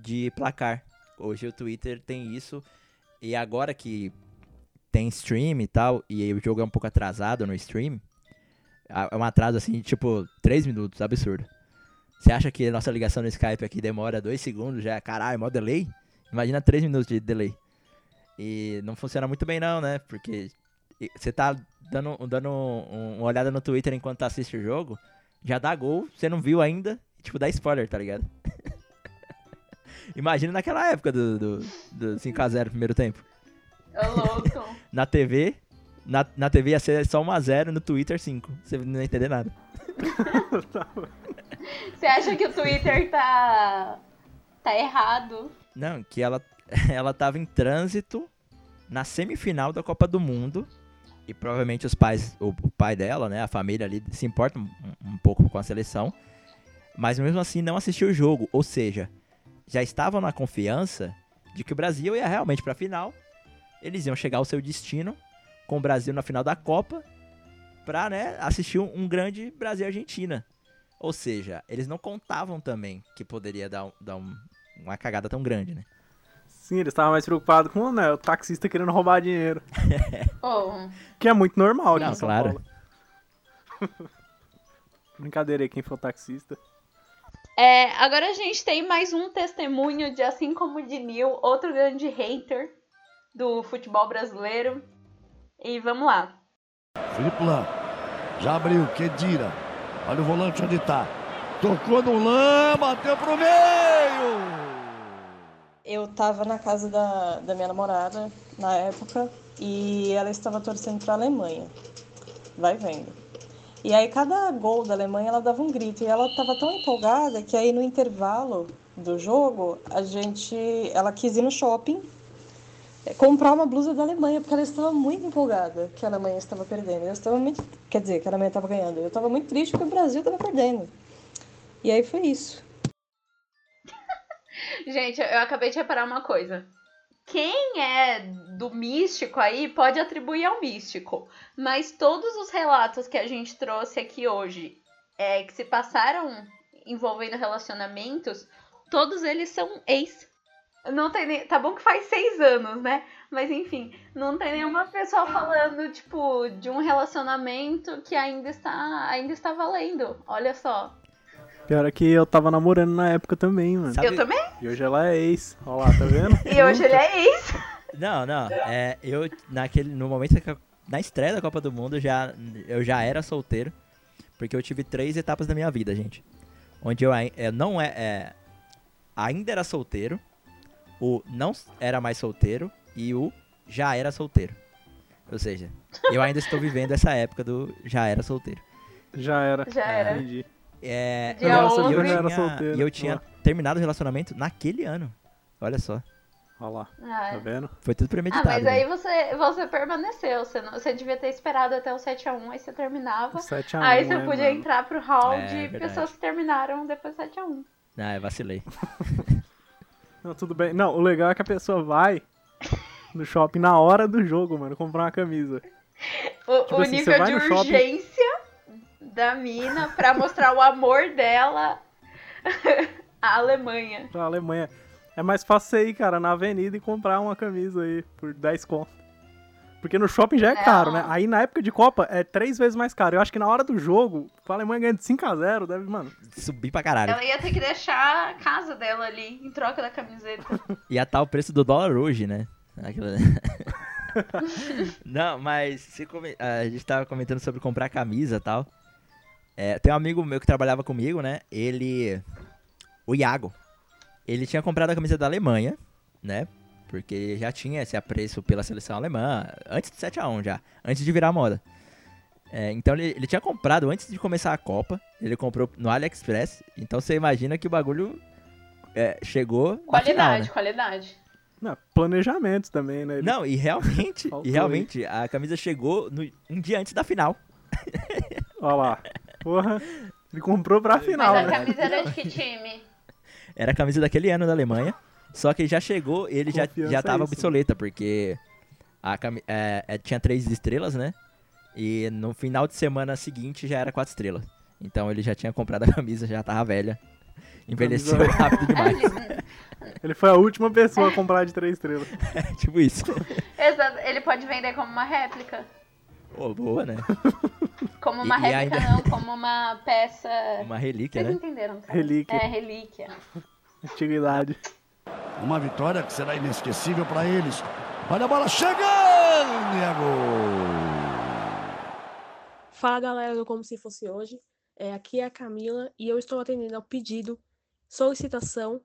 de placar. Hoje o Twitter tem isso, e agora que tem stream e tal, e o jogo é um pouco atrasado no stream, é um atraso assim, tipo, 3 minutos, absurdo. Você acha que a nossa ligação no Skype aqui demora 2 segundos, já é caralho, mó delay? Imagina 3 minutos de delay. E não funciona muito bem não, né? Porque você tá dando, dando um- uma olhada no Twitter enquanto assiste o jogo, já dá gol, você não viu ainda, tipo, dá spoiler, tá ligado? [LAUGHS] Imagina naquela época do, do, do 5x0 primeiro tempo. Louco. [LAUGHS] Na TV, na, na TV ia ser só 1x0, no Twitter 5. Você não ia entender nada. [LAUGHS] Você acha que o Twitter tá. tá errado? Não, que ela, [LAUGHS] ela tava em trânsito na semifinal da Copa do Mundo. E provavelmente os pais, o, o pai dela, né, a família ali, se importa um, um pouco com a seleção. Mas mesmo assim não assistiu o jogo. Ou seja, já estavam na confiança de que o Brasil ia realmente pra final. Eles iam chegar ao seu destino com o Brasil na final da Copa pra, né, assistir um, grande Brasil e Argentina. Ou seja, eles não contavam também que poderia dar, dar um- uma cagada tão grande, né? Sim, eles estavam mais preocupados com né, o taxista querendo roubar dinheiro. Ô, [LAUGHS] Que é muito normal Não, claro. [LAUGHS] Brincadeira aí, quem for taxista. É, agora a gente tem mais um testemunho de, assim como o de Nil, outro grande hater do futebol brasileiro. E vamos lá. Felipe Lan. Já abriu, Kedira. Olha o volante onde tá. Tocou no Lan, bateu pro meio. Eu tava na casa da, da minha namorada na época e ela estava torcendo para a Alemanha. Vai vendo. E aí cada gol da Alemanha ela dava um grito e ela estava tão empolgada que aí no intervalo do jogo a gente, ela quis ir no shopping comprar uma blusa da Alemanha porque ela estava muito empolgada que a Alemanha estava perdendo. Eu estava muito, quer dizer, que a Alemanha estava ganhando. Eu estava muito triste porque o Brasil estava perdendo. E aí foi isso. [LAUGHS] Gente, eu acabei de reparar uma coisa. Quem é do místico aí pode atribuir ao místico. Mas todos os relatos que a gente trouxe aqui hoje é, que se passaram envolvendo relacionamentos, todos eles são ex. Não tem nem. Tá bom que faz seis anos, né? Mas enfim, não tem nenhuma pessoa falando, tipo, de um relacionamento que ainda está, ainda está valendo. Olha só. Pior é que eu tava namorando na época também, mano. Sabe- Eu também? E hoje ela é ex. Olha lá, tá vendo? E hoje ele é ex. Não, não. É, eu, naquele, no momento que eu- na estreia da Copa do Mundo, já, eu já era solteiro. Porque eu tive três etapas da minha vida, gente. Onde eu, ai- é, não é, é. Ainda era solteiro. O não era mais solteiro. E o já era solteiro. Ou seja, eu ainda estou vivendo essa época do já era solteiro. Já era. Já era. Entendi. É, e eu, 11. e eu Já era tinha, solteiro, e eu tinha ó. terminado o relacionamento naquele ano. Olha só. Olha lá, Ah, tá vendo? Foi tudo Ah, premeditado. mas né? aí você, você permaneceu. Você, não- você devia ter esperado até o 7x1, aí você terminava. 7 a 1, aí você né, podia mano? entrar pro hall É, de verdade. pessoas que terminaram depois do 7x1. Ah, eu vacilei. [LAUGHS] Não, tudo bem. Não, o legal é que a pessoa vai no shopping na hora do jogo, mano, comprar uma camisa. O, Tipo o assim, nível vai de no shopping- urgência da mina pra mostrar o amor dela à Alemanha. Pra Alemanha. É mais fácil você ir, cara, na avenida e comprar uma camisa aí por 10 conto. Porque no shopping já é Não. caro, né? Aí na época de Copa é três vezes mais caro. Eu acho que na hora do jogo, com a Alemanha ganhando de 5x0, deve, mano. Subir pra caralho. Ela ia ter que deixar a casa dela ali em troca da camiseta. [LAUGHS] Ia estar o preço do dólar hoje, né? Aquela- [LAUGHS] Não, mas se come- a gente tava comentando sobre comprar camisa e tal. É, tem um amigo meu que trabalhava comigo, né? Ele. O Iago. Ele tinha comprado a camisa da Alemanha, né? Porque já tinha esse apreço pela seleção alemã, antes do 7x1 já, antes de virar moda. É, então ele, ele tinha comprado antes de começar a Copa, ele comprou no AliExpress, então você imagina que o bagulho é, chegou na final, Qualidade, né? qualidade. Não, planejamento também, né? Ele- Não, e realmente, [LAUGHS] e realmente, a camisa chegou no- um dia antes da final. [LAUGHS] Olha lá. Porra. Ele comprou pra final, Mas a né? camisa era de que time? Era a camisa daquele ano da Alemanha, só que já chegou, ele já, Confiança já é tava isso. obsoleta, porque a cami- é, é, tinha três estrelas, né? E no final de semana seguinte já era quatro estrelas. Então ele já tinha comprado a camisa, já tava velha. Envelheceu Camisa- rápido demais. [LAUGHS] Ele foi a última pessoa a comprar de três estrelas. [LAUGHS] tipo isso. Exato. Ele pode vender como uma réplica. Pô, boa, né? Como uma E- e réplica, ainda- não, como uma peça. Uma relíquia, Vocês né? entenderam? tá? Relíquia. É, relíquia. Antiguidade. Uma vitória que será inesquecível para eles. Olha a bola chegando e é gol. Fala galera do Como Se Fosse Hoje, é, aqui é a Camila e eu estou atendendo ao pedido, solicitação,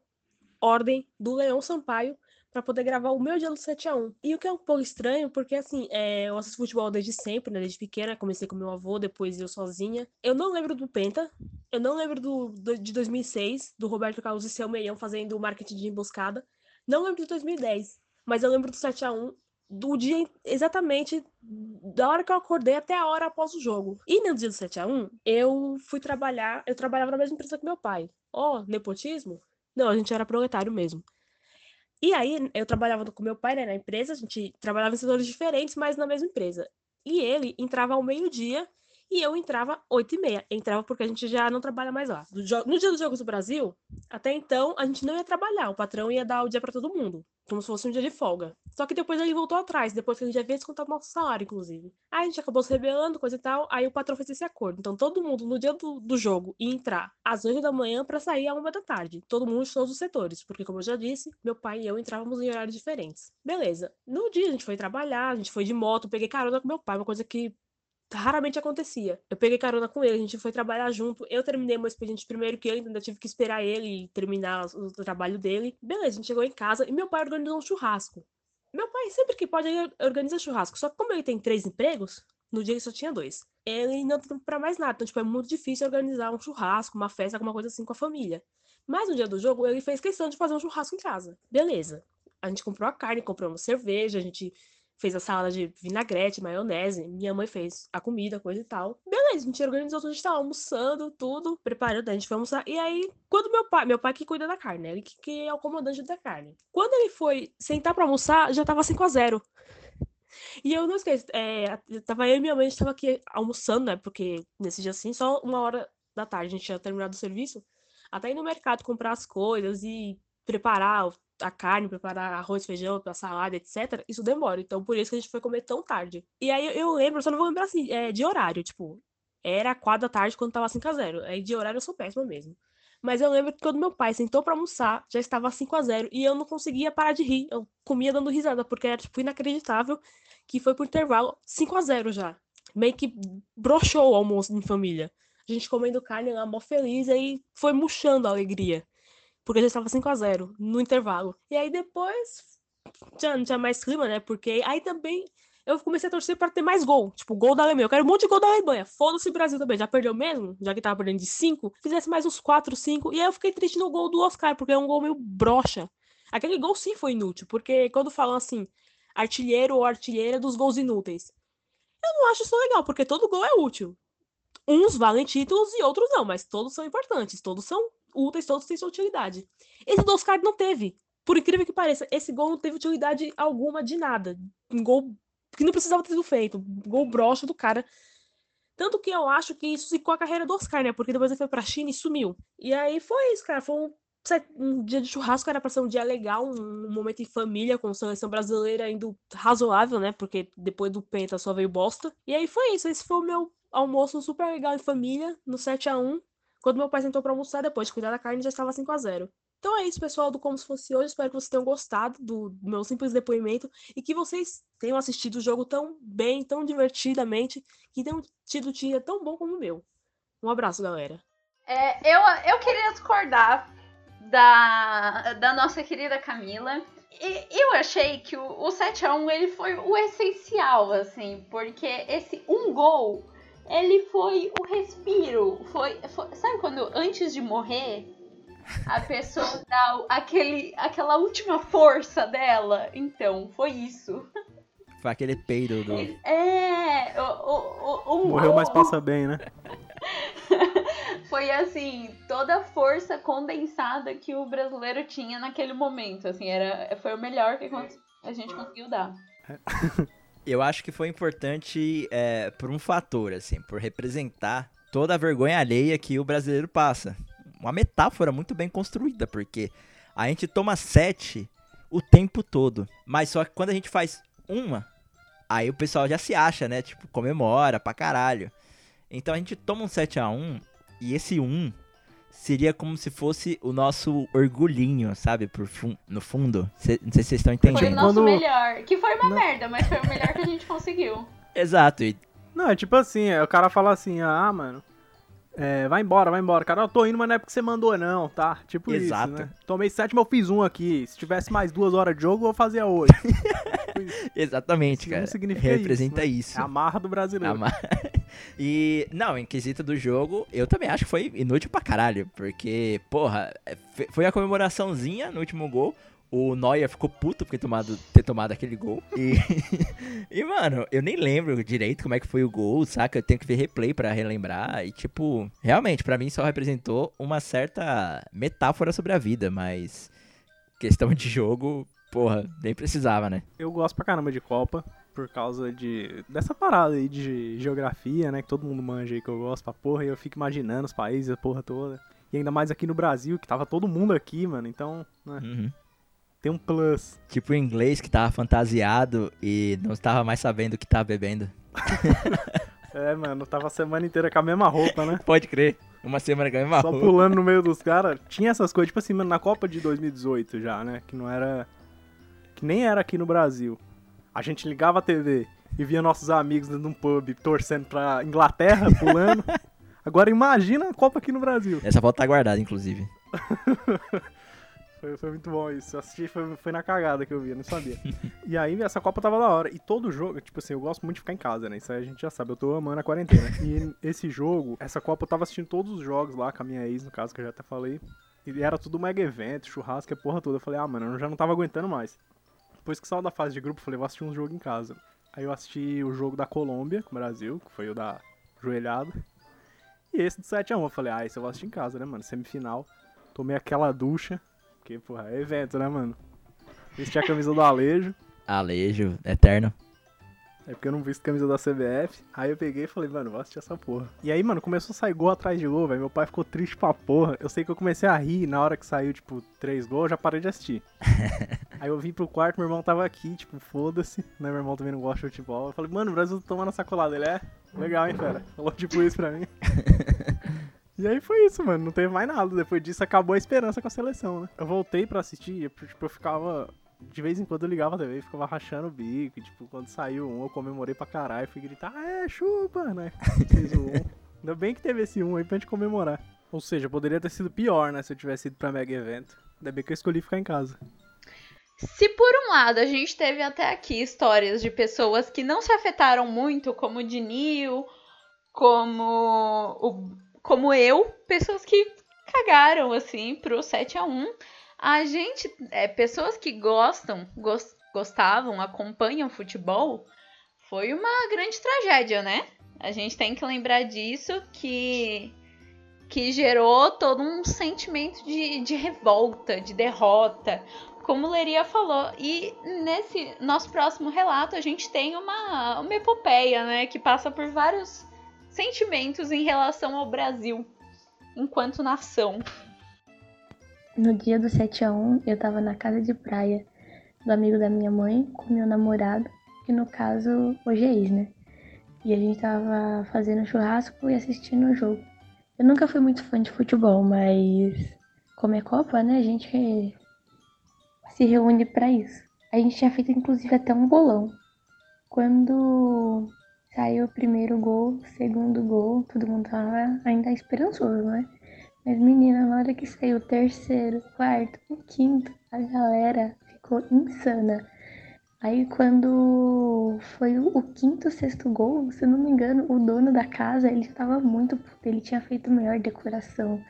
ordem do Leão Sampaio para poder gravar o meu dia do 7x1. E o que é um pouco estranho, porque assim, é, eu assisto futebol desde sempre, né, desde pequena, comecei com meu avô, depois eu sozinha. Eu não lembro do Penta, eu não lembro do, do- de 2006, do Roberto Carlos e seu meião fazendo marketing de emboscada, não lembro de 2010, mas eu lembro do 7x1 do dia exatamente da hora que eu acordei até a hora após o jogo. E no dia do 7x1, eu fui trabalhar, eu trabalhava na mesma empresa que meu pai. Ó, nepotismo? Não, a gente era proletário mesmo. E aí, eu trabalhava com meu pai, né, na empresa, a gente trabalhava em setores diferentes, mas na mesma empresa. E ele entrava ao meio-dia e eu entrava 8 e meia. Entrava porque a gente já não trabalha mais lá. No dia dos Jogos do Brasil, até então, a gente não ia trabalhar. O patrão ia dar o dia para todo mundo, como se fosse um dia de folga. Só que depois ele voltou atrás, depois que a gente já havia descontado nosso salário, inclusive. Aí a gente acabou se rebelando, coisa e tal. Aí o patrão fez esse acordo. Então todo mundo, no dia do, do jogo, ia entrar às 8 da manhã para sair à 1 da tarde. Todo mundo de todos os setores. Porque, como eu já disse, meu pai e eu entrávamos em horários diferentes. Beleza. No dia a gente foi trabalhar, a gente foi de moto, peguei carona com meu pai, uma coisa que raramente acontecia. Eu peguei carona com ele, a gente foi trabalhar junto. Eu terminei meu expediente primeiro que ele, ainda tive que esperar ele terminar o, o trabalho dele. Beleza, a gente chegou em casa e meu pai organizou um churrasco. Meu pai, sempre que pode, ele organiza churrasco. Só que como ele tem três empregos, no dia ele só tinha dois. Ele não tem tempo pra mais nada. Então, tipo, é muito difícil organizar um churrasco, uma festa, alguma coisa assim com a família. Mas no dia do jogo, ele fez questão de fazer um churrasco em casa. Beleza. A gente comprou a carne, compramos cerveja, a gente fez a salada de vinagrete, maionese. Minha mãe fez a comida, coisa e tal. Beleza, a gente organizou tudo, a gente tava almoçando, tudo, preparando, a gente foi almoçar. E aí, quando meu pai, meu pai que cuida da carne, né? Ele que, que é o comandante da carne. Quando ele foi sentar pra almoçar, já tava 5 a 0 E eu não esqueço, é, tava eu e minha mãe, a gente tava aqui almoçando, né? Porque nesse dia assim, só uma hora da tarde a gente tinha terminado o serviço. Até ir no mercado comprar as coisas e preparar a carne, preparar arroz, feijão, a salada, etc. Isso demora. Então, por isso que a gente foi comer tão tarde. E aí eu- lembro, só não vou lembrar assim, é, de horário, tipo, era quatro da tarde quando tava 5 a 0 Aí de horário eu sou péssima mesmo. Mas eu lembro que quando meu pai sentou pra almoçar, já estava 5 a 0 e eu não conseguia parar de rir. Eu comia dando risada, porque era, tipo, inacreditável que foi pro intervalo 5 a 0 já. Meio que broxou o almoço em família. A gente comendo carne lá, mó feliz, aí foi murchando a alegria. Porque já estava 5 a 0 no intervalo. E aí depois já não tinha mais clima, né? Porque aí também eu comecei a torcer para ter mais gol. Tipo, gol da Alemanha. Eu quero um monte de gol da Alemanha. Foda-se o Brasil também. Já perdeu mesmo? Já que tava perdendo de 5. Fizesse mais uns 4, 5. E aí eu fiquei triste no gol do Oscar, porque é um gol meio broxa. Aquele gol sim foi inútil. Porque quando falam assim, artilheiro ou artilheira dos gols inúteis. Eu não acho isso legal, porque todo gol é útil. Uns valem títulos e outros não, mas todos são importantes, todos são úteis, todos têm sua utilidade. Esse do Oscar não teve. Por incrível que pareça, esse gol não teve utilidade alguma de nada. Um gol que não precisava ter sido feito. Um gol broxa do cara. Tanto que eu acho que isso ficou a carreira do Oscar, né? Porque depois ele foi pra China e sumiu. E aí foi isso, cara. Foi um um dia de churrasco era para ser um dia legal, um, momento em família, com a seleção brasileira indo razoável, né? Porque depois do Penta só veio bosta. E aí foi isso. Esse foi o meu almoço super legal em família, no 7 a 1 Quando meu pai sentou pra almoçar, depois de cuidar da carne, já estava 5 a 0 Então é isso, pessoal, do Como Se Fosse Hoje. Espero que vocês tenham gostado do meu simples depoimento e que vocês tenham assistido o jogo tão bem, tão divertidamente, que tenham tido um dia tão bom como o meu. Um abraço, galera. É, eu, eu queria discordar da, da nossa querida Camila. E eu achei que o, o 7x1 ele foi o essencial, assim, porque esse um gol, ele foi o respiro. Foi, foi sabe quando antes de morrer, a pessoa [LAUGHS] dá aquele, aquela última força dela? Então, foi isso. Foi aquele peido do. É, o, o, o, Morreu, mas passa bem, né? [LAUGHS] foi assim, toda a força condensada que o brasileiro tinha naquele momento, assim, era foi o melhor que a gente conseguiu dar. [LAUGHS] Eu acho que foi importante é, por um fator, assim, por representar toda a vergonha alheia que o brasileiro passa. Uma metáfora muito bem construída, porque a gente toma sete o tempo todo, mas só que quando a gente faz uma, aí o pessoal já se acha, né? Tipo, comemora pra caralho. Então a gente toma um 7 a 1 e esse 1 seria como se fosse o nosso orgulhinho, sabe? Por fun no fundo. Cê, não sei se vocês estão entendendo. Foi o nosso Quando... melhor. Que foi uma não. merda, mas foi o melhor que a gente conseguiu. [LAUGHS] Exato. E... Não, é tipo assim, é, o cara fala assim, ah, mano, é, vai embora, vai embora. Cara, eu tô indo, mas não é porque você mandou, não, tá? Tipo Exato. isso, né? Tomei sétimo, eu fiz um aqui. Se tivesse mais duas horas de jogo, eu fazia hoje. [LAUGHS] Exatamente, cara. Representa isso. Né? isso. É a marra do brasileiro. Marra... [LAUGHS] E, não, em quesito do jogo, eu também acho que foi inútil pra caralho. Porque, porra, é, foi a comemoraçãozinha no último gol. O Neuer ficou puto por ter tomado, ter tomado aquele gol. E, [LAUGHS] e, mano, eu nem lembro direito como é que foi o gol, saca? Eu tenho que ver replay para relembrar. E, tipo, realmente, para mim só representou uma certa metáfora sobre a vida, mas questão de jogo, porra, nem precisava, né? Eu gosto pra caramba de Copa, por causa de dessa parada aí de geografia, né? Que todo mundo manja aí que eu gosto pra porra. E eu fico imaginando os países, a porra toda. E ainda mais aqui no Brasil, que tava todo mundo aqui, mano. Então, né? Uhum. Tem um plus. Tipo o inglês que tava fantasiado e não estava mais sabendo o que tava bebendo. [LAUGHS] é, mano, tava a semana inteira com a mesma roupa, né? Pode crer. Uma semana com a mesma Só roupa. Só pulando no meio dos caras. Tinha essas coisas, tipo assim, mano, na Copa de 2018 já, né? Que não era. Que nem era aqui no Brasil. A gente ligava a TV e via nossos amigos num pub torcendo pra Inglaterra, [LAUGHS] pulando. Agora imagina a Copa aqui no Brasil. Essa foto tá guardada, inclusive. [LAUGHS] Foi, foi muito bom isso. Eu assisti, foi, foi na cagada que eu vi, eu não sabia. e aí, essa Copa tava da hora. E todo jogo, tipo assim, eu gosto muito de ficar em casa, né? Isso aí a gente já sabe, eu tô amando a quarentena. E esse jogo, essa Copa eu tava assistindo todos os jogos lá com a minha ex, no caso, que eu já até falei. E era tudo mega evento, churrasco, a porra toda. Eu falei, ah, mano, eu já não tava aguentando mais. Depois que saiu da fase de grupo, falei, vou assistir um jogo em casa. Aí eu assisti o jogo da Colômbia com o Brasil, que foi o da joelhada. E esse do 7x1. Eu falei, ah, esse eu vou assistir em casa, né, mano? Semifinal. Tomei aquela ducha. Porque, porra, é evento, né, mano? Vesti a camisa do Alejo. Alejo, eterno. É porque eu não visto camisa da CBF. Aí eu peguei e falei, mano, vou assistir essa porra. E aí, mano, começou a sair gol atrás de gol, velho. Meu pai ficou triste pra porra. Eu sei que eu comecei a rir na hora que saiu, tipo, três gols, eu já parei de assistir. [LAUGHS] aí eu vim pro quarto, meu irmão tava aqui, tipo, foda-se. Né, meu irmão também não gosta de futebol. Eu falei, mano, o Brasil tá tomando essa colada. Ele é legal, hein, fera? Falou tipo isso pra mim. [LAUGHS] E aí foi isso, mano. Não teve mais nada. Depois disso acabou a esperança com a seleção, né? Eu voltei pra assistir, tipo, eu ficava. De vez em quando eu ligava a TV e ficava rachando o bico. E, tipo, quando saiu um, eu comemorei pra caralho. Fui gritar, ah, é, chupa, né? [LAUGHS] Fez o um. Ainda bem que teve esse um aí pra gente comemorar. Ou seja, poderia ter sido pior, né? Se eu tivesse ido pra mega evento. Ainda bem que eu escolhi ficar em casa. Se por um lado a gente teve até aqui histórias de pessoas que não se afetaram muito, como o Dinil, como o como eu, pessoas que cagaram assim pro 7 a 1 A gente, é, pessoas que gostam, gos, gostavam, acompanham futebol, foi uma grande tragédia, né? A gente tem que lembrar disso que que gerou todo um sentimento de, de revolta, de derrota, como Leria falou. E nesse nosso próximo relato, a gente tem uma, uma epopeia, né? Que passa por vários sentimentos em relação ao Brasil enquanto nação. No dia do 7x1, eu tava na casa de praia do amigo da minha mãe com meu namorado, que no caso hoje é ex, né? E a gente tava fazendo churrasco e assistindo o jogo. Eu nunca fui muito fã de futebol, mas como é Copa, né, a gente se reúne para isso. A gente tinha feito inclusive até um bolão. Quando saiu o primeiro gol, segundo gol, todo mundo tava ainda esperançoso, né? Mas menina, na hora que saiu o terceiro, quarto, o quinto, a galera ficou insana. Aí quando foi o quinto, sexto gol, se não me engano, o dono da casa, ele já tava muito puto, ele tinha feito melhor decoração.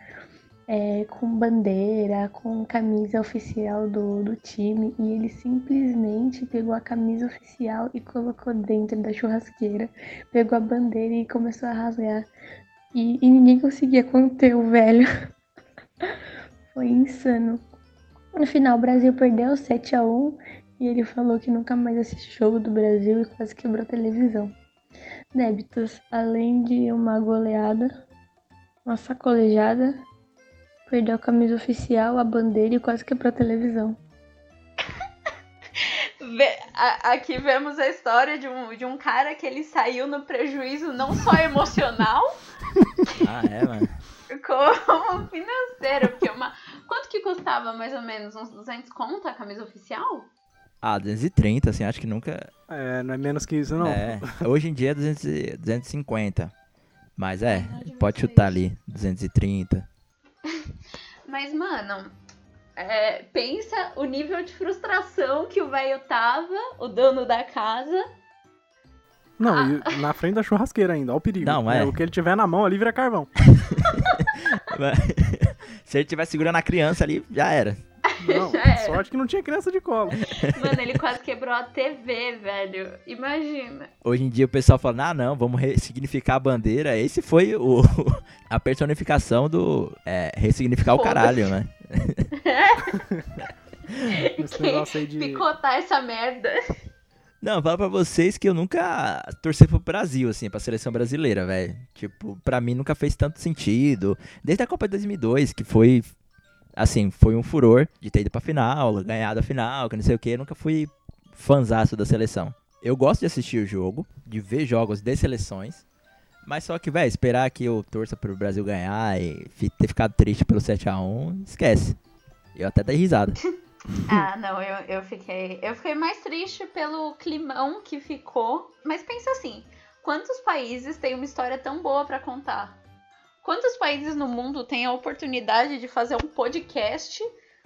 É, com bandeira, com camisa oficial do, do time, e ele simplesmente pegou a camisa oficial e colocou dentro da churrasqueira, pegou a bandeira e começou a rasgar. E, e ninguém conseguia conter o velho. [LAUGHS] Foi insano. No final, o Brasil perdeu 7 a 1 e ele falou que nunca mais assiste jogo do Brasil e quase quebrou a televisão. Débitos, além de uma goleada, uma sacolejada, perdeu a camisa oficial, a bandeira e quase quebrou a televisão. Aqui vemos a história de um, de um cara que ele saiu no prejuízo não só emocional. [LAUGHS] ah, é, mano. Como financeiro. Porque uma... Quanto que custava mais ou menos? Uns 200 conto a camisa oficial? Ah, 230, assim, acho que nunca. É, não é menos que isso, não. É, hoje em dia é 200, 250. Mas é, pode chutar ali, 230. Mas, mano, é, pensa o nível de frustração que o velho tava, o dono da casa. Não, ah. na frente da churrasqueira ainda, olha o perigo. Não, é. O que ele tiver na mão ali vira carvão. [LAUGHS] Se ele estiver segurando a criança ali, já era. Não, [LAUGHS] sorte que não tinha criança de colo. Mano, ele quase quebrou a TV, velho. Imagina. Hoje em dia o pessoal fala, ah, não, vamos ressignificar a bandeira. Esse foi o, [LAUGHS] a personificação do é, ressignificar o caralho, né? [LAUGHS] Aí de... Picotar essa merda. Não, falo pra vocês que eu nunca torci pro Brasil, assim, pra seleção brasileira, velho. Tipo, pra mim nunca fez tanto sentido. Desde a Copa de 2002, que foi assim, foi um furor de ter ido pra final, ganhado a final, que não sei o que. Nunca fui fanzaço da seleção. Eu gosto de assistir o jogo, de ver jogos de seleções. Mas só que, velho, esperar que eu torça pro Brasil ganhar e ter ficado triste pelo 7x1, esquece. Eu até dei risada. [LAUGHS] ah, não, eu, eu fiquei. Eu fiquei mais triste pelo climão que ficou. Mas pensa assim: quantos países têm uma história tão boa para contar? Quantos países no mundo têm a oportunidade de fazer um podcast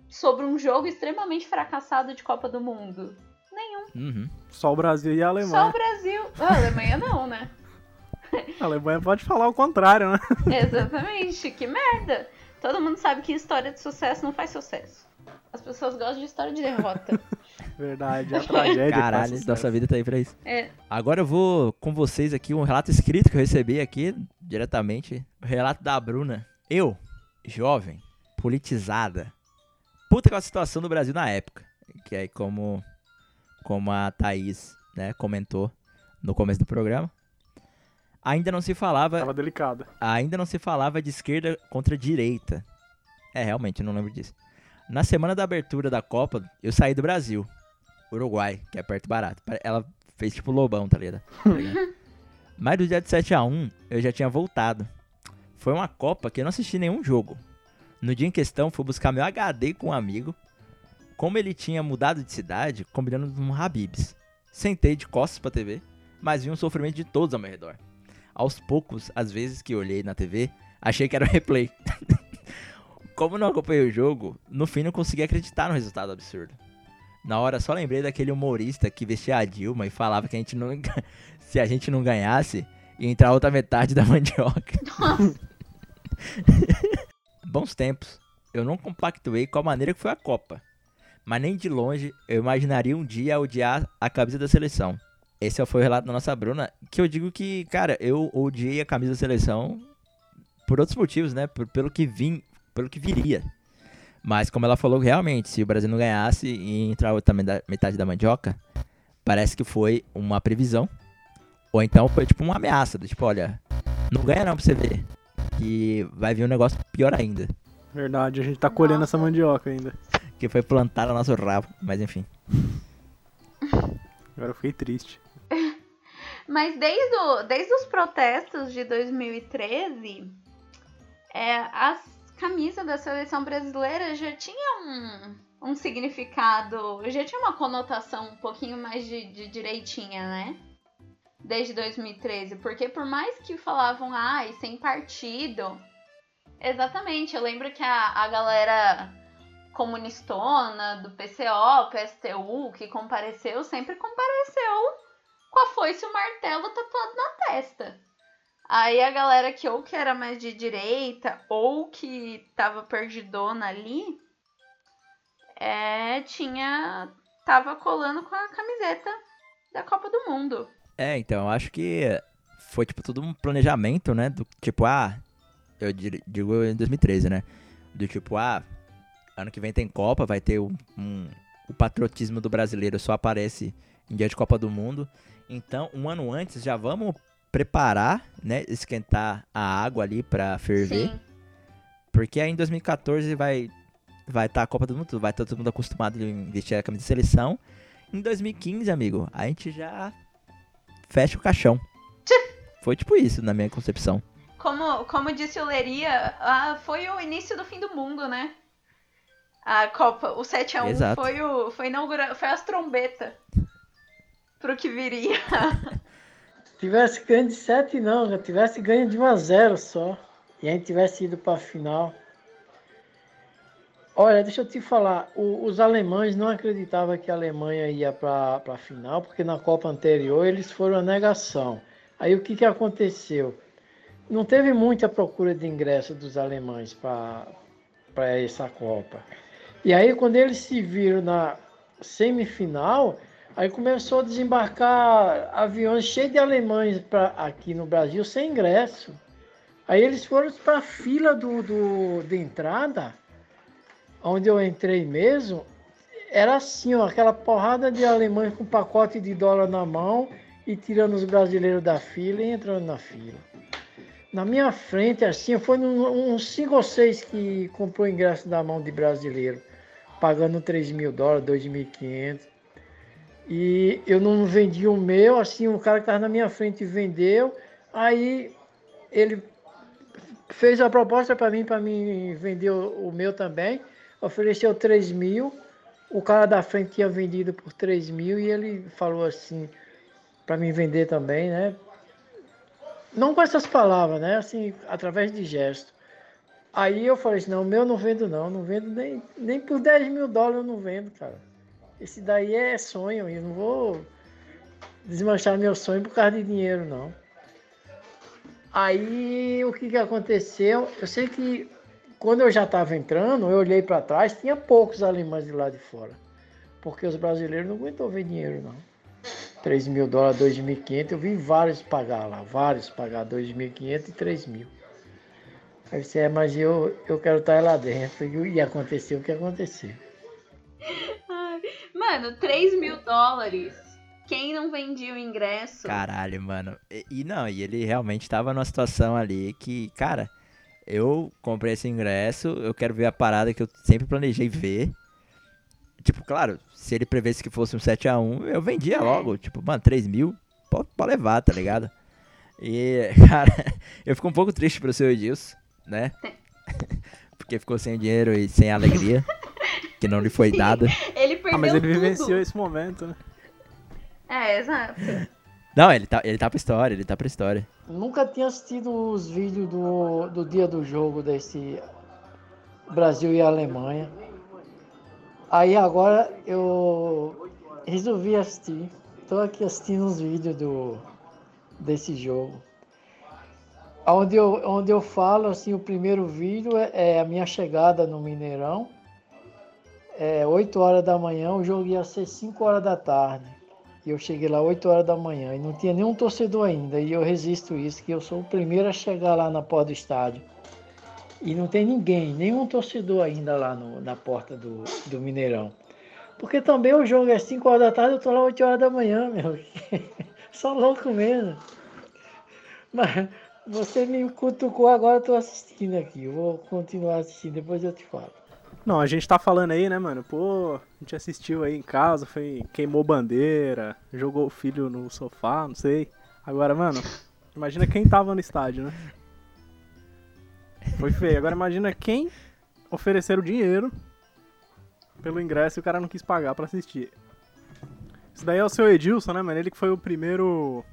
sobre um jogo extremamente fracassado de Copa do Mundo? Nenhum. Uhum. Só o Brasil e a Alemanha. Só o Brasil. A Alemanha não, né? A Alemanha pode falar o contrário, né? [LAUGHS] Exatamente. Que merda. Todo mundo sabe que história de sucesso não faz sucesso. As pessoas gostam de história de derrota. [LAUGHS] Verdade, a [LAUGHS] tragédia. Caralho, nossa vida tá aí pra isso. É. Agora eu vou com vocês aqui um relato escrito que eu recebi aqui diretamente. O relato da Bruna. Eu, jovem, politizada, puta com a situação do Brasil na época. Que é como, como a Thaís né, comentou no começo do programa. Ainda não se falava. Tava delicada. Ainda não se falava de esquerda contra direita. É, realmente, eu não lembro disso. Na semana da abertura da Copa, eu saí do Brasil. Uruguai, que é perto barato. Ela fez tipo lobão, tá ligado? [LAUGHS] Tá ligado? Mas do dia de 7x1, eu já tinha voltado. Foi uma Copa que eu não assisti nenhum jogo. No dia em questão, fui buscar meu HD com um amigo. Como ele tinha mudado de cidade, combinando um Habibs. Sentei de costas pra TV, mas vi um sofrimento de todos ao meu redor. Aos poucos, às vezes que olhei na TV, achei que era o replay. [LAUGHS] Como não acompanhei o jogo, no fim não consegui acreditar no resultado absurdo. Na hora só lembrei daquele humorista que vestia a Dilma e falava que a gente não, [LAUGHS] se a gente não ganhasse, ia entrar outra metade da [LAUGHS] mandioca. [LAUGHS] Bons tempos. Eu não compactuei com a maneira que foi a Copa. Mas nem de longe eu imaginaria um dia odiar a camisa da seleção. Esse foi o relato da nossa Bruna, que eu digo que, cara, eu odiei a camisa da seleção por outros motivos, né? Por, pelo que vim, pelo que viria. Mas como ela falou, realmente, se o Brasil não ganhasse e entrar outra metade da mandioca, parece que foi uma previsão. Ou então foi tipo uma ameaça, do tipo, olha, não ganha não pra você ver. Que vai vir um negócio pior ainda. Verdade, a gente tá colhendo essa mandioca ainda. Que foi plantada no nosso rabo, mas enfim. Agora eu fiquei triste. [LAUGHS] Mas desde, o, desde os protestos de 2013, é, as camisas da seleção brasileira já tinham um, um significado, já tinha uma conotação um pouquinho mais de, de direitinha, né? Desde 2013. Porque por mais que falavam, ai, ah, sem partido. Exatamente, eu lembro que a, a galera comunistona do PCO, PSTU, que compareceu, sempre compareceu com a foice e o martelo tatuado na testa. Aí a galera que ou que era mais de direita ou que tava perdidona ali, é, tinha tava colando com a camiseta da Copa do Mundo. É, então, eu acho que foi tipo tudo um planejamento, né, do tipo, ah, eu digo em 2013, né? Do tipo, ah, ano que vem tem Copa, vai ter um, um o patriotismo do brasileiro só aparece em dia de Copa do Mundo. Então, um ano antes, já vamos preparar, né? Esquentar a água ali pra ferver. Sim. Porque aí em 2014 vai vai estar tá a Copa do Mundo, vai estar todo mundo acostumado a vestir a camisa de seleção. Em 2015, amigo, a gente já fecha o caixão. Foi tipo isso, na minha concepção. Como, como disse o Leria, ah, foi o início do fim do mundo, né? A Copa, o 7x1 foi o. Foi, inaugura, foi as trombetas pro que viria. [LAUGHS] tivesse ganho de 7 não, já tivesse ganho de 1 a 0 só. E a gente tivesse ido para a final. Olha, deixa eu te falar, o, os alemães não acreditavam que a Alemanha ia para a final, porque na Copa anterior eles foram a negação. Aí o que, que aconteceu? Não teve muita procura de ingresso dos alemães para essa Copa. E aí quando eles se viram na semifinal, Aí começou a desembarcar aviões cheios de alemães pra, aqui no Brasil sem ingresso. Aí eles foram para a fila do, do, de entrada, onde eu entrei mesmo. Era assim, ó, aquela porrada de alemães com pacote de dólar na mão e tirando os brasileiros da fila e entrando na fila. Na minha frente, assim, foi uns cinco ou seis que comprou ingresso da mão de brasileiro, pagando 3 mil dólares, 2.500. E eu não vendi o meu, assim, um cara que estava na minha frente vendeu. Aí ele fez a proposta para mim, para mim vender o, meu também. Ofereceu 3 mil. O cara da frente tinha vendido por 3 mil e ele falou assim para mim vender também, né? Não com essas palavras, né? Assim, através de gesto. Aí eu falei assim, não, o meu não vendo não, não vendo nem, nem por 10 mil dólares eu não vendo, cara. Esse daí é sonho, eu não vou desmanchar meu sonho por causa de dinheiro, não. Aí o que, que aconteceu? Eu sei que quando eu já estava entrando, eu olhei para trás, tinha poucos alemães de lá de fora. Porque os brasileiros não aguentou ver dinheiro, não. 3 mil dólares, 2.500, eu vi vários pagar lá, vários pagar 2.500 e 3 mil. Aí você é, mas eu, eu quero estar lá dentro. E aconteceu o que aconteceu. Mano, 3 mil dólares. Quem não vendia o ingresso? Caralho, mano. E, e, não, e ele realmente tava numa situação ali que, cara, eu comprei esse ingresso, eu quero ver a parada que eu sempre planejei ver. Tipo, claro, se ele prevesse que fosse um 7x1, eu vendia logo. Tipo, mano, 3 mil, pode, pode levar, tá ligado? E, [LAUGHS] cara, eu fico um pouco triste pro seu Edilson, né? [LAUGHS] Porque ficou sem dinheiro e sem alegria que não lhe foi dada. ele perdeu ah, mas ele tudo. vivenciou esse momento, né? É, exato. Não, ele tá, ele tá pra história, ele tá pra história. Nunca tinha assistido os vídeos do, do dia do jogo desse Brasil e Alemanha. Aí agora eu resolvi assistir. Tô aqui assistindo os vídeos do, desse jogo. Onde eu, onde eu falo, assim, o primeiro vídeo é, é a minha chegada no Mineirão é, 8 horas da manhã, o jogo ia ser 5 horas da tarde. E eu cheguei lá 8 horas da manhã e não tinha nenhum torcedor ainda. E eu resisto isso, que eu sou o primeiro a chegar lá na porta do estádio. E não tem ninguém, nenhum torcedor ainda lá no, na porta do, do Mineirão. Porque também o jogo é 5 horas da tarde, eu tô lá 8 horas da manhã, meu. [LAUGHS] Só louco mesmo. Mas, Você me cutucou, agora eu tô assistindo aqui. Eu vou continuar assistindo, depois eu te falo. Não, a gente tá falando aí, né, mano? Pô, a gente assistiu aí em casa, foi, queimou bandeira, jogou o filho no sofá, não sei. Agora, mano, imagina quem tava no estádio, né? Foi feio. Agora imagina quem ofereceram dinheiro pelo ingresso e o cara não quis pagar pra assistir. Isso daí é o seu Edilson, né, mano? Ele que foi o primeiro.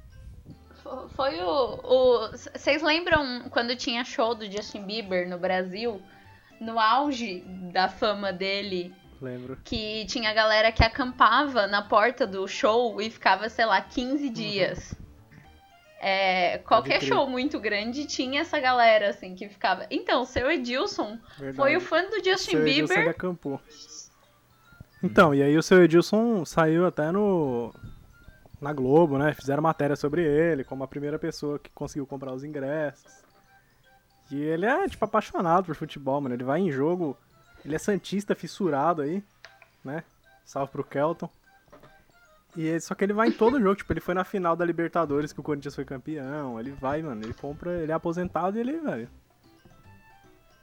Foi o. Vocês lembram quando tinha show do Justin Bieber no Brasil? No auge da fama dele. Lembro. Que tinha galera que acampava na porta do show e ficava, sei lá, 15 dias. Uhum. É, qualquer show muito grande tinha essa galera, assim, que ficava. Então, o seu Edilson Verdade. foi o fã do Justin seu Bieber. Edilson acampou. Então, e aí o seu Edilson saiu até no. Na Globo, né? Fizeram matéria sobre ele, como a primeira pessoa que conseguiu comprar os ingressos. E ele é, tipo, apaixonado por futebol, mano. Ele vai em jogo. Ele é santista fissurado aí, né? Salve pro Kelton. E só que ele vai em todo jogo, tipo, ele foi na final da Libertadores que o Corinthians foi campeão. Ele vai, mano, ele compra, ele é aposentado e ele, velho.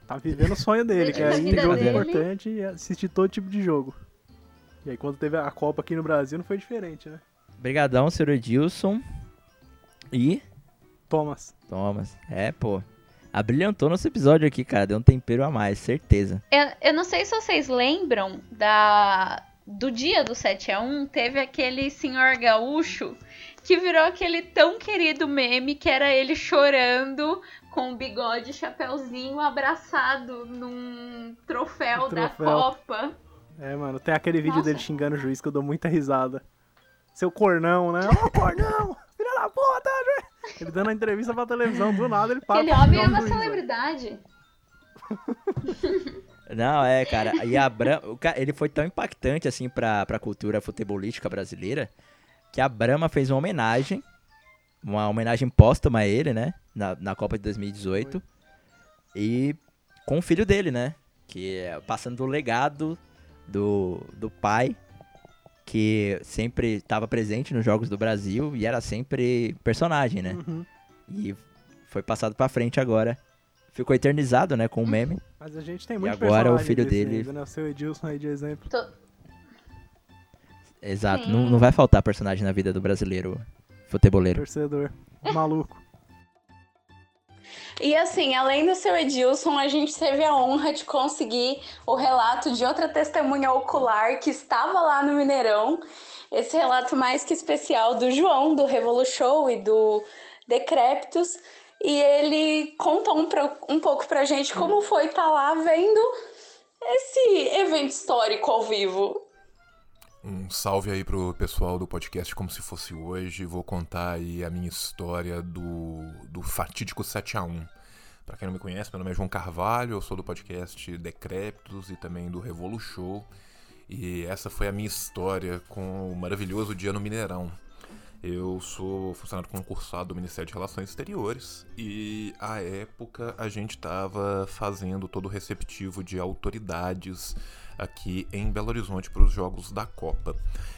Tá vivendo o sonho dele, que é ir em jogo dele. importante e assistir todo tipo de jogo. E aí quando teve a Copa aqui no Brasil não foi diferente, né? Obrigadão, senhor Edilson. E. Thomas. Thomas. É, pô. Abrilhantou nosso episódio aqui, cara. Deu um tempero a mais, certeza. Eu, eu não sei se vocês lembram da, do dia do 7 a 1 teve aquele senhor gaúcho que virou aquele tão querido meme que era ele chorando com o bigode e chapéuzinho abraçado num troféu, troféu, da Copa. É, mano, tem aquele vídeo Nossa. dele xingando o juiz que eu dou muita risada. Seu cornão, né? Ô, oh, cornão! Filha da puta! Ele dando a entrevista pra televisão, do nada ele para. Aquele homem é uma celebridade. [LAUGHS] Não, é, cara. E a Brahma, ele foi tão impactante assim pra, pra cultura futebolística brasileira que a Brahma fez uma homenagem, uma homenagem póstuma a ele, né? Na, na Copa de 2018. Foi. E com o filho dele, né? Que é passando o legado do, do pai, que sempre estava presente nos Jogos do Brasil e era sempre personagem, né? Uhum. E foi passado pra frente agora ficou eternizado, né, com o meme. Mas a gente tem muito E agora o filho dele... Ainda, né? O seu Edilson aí de exemplo. Tô... Exato, não, não vai faltar personagem na vida do brasileiro futeboleiro. Torcedor, maluco. E assim, além do seu Edilson, a gente teve a honra de conseguir o relato de outra testemunha ocular que estava lá no Mineirão. Esse relato mais que especial do João, do Revolution e do Decréptos e ele contou um, um pouco pra gente como foi estar tá lá vendo esse evento histórico ao vivo. Um salve aí pro pessoal do podcast Como Se Fosse Hoje. Vou contar aí a minha história do, do fatídico 7x1. Para quem não me conhece, meu nome é João Carvalho, eu sou do podcast Decrépitos e também do Revolu Show. E essa foi a minha história com o maravilhoso dia no Mineirão. Eu sou funcionário concursado do Ministério de Relações Exteriores e à época a gente estava fazendo todo o receptivo de autoridades aqui em Belo Horizonte para os jogos da Copa.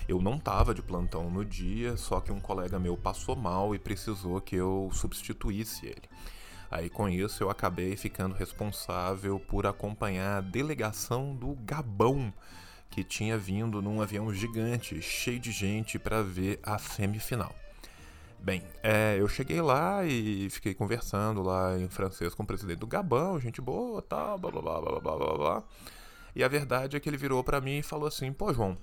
Eu não estava de plantão no dia, só que um colega meu passou mal e precisou que eu substituísse ele. Aí com isso eu acabei ficando responsável por acompanhar a delegação do Gabão que tinha vindo num avião gigante, cheio de gente, para ver a semifinal. Bem, é, eu cheguei lá e fiquei conversando lá em francês com o presidente do Gabão, gente boa, tal, blá blá blá blá blá blá blá. E a verdade é que ele virou para mim e falou assim: pô, João,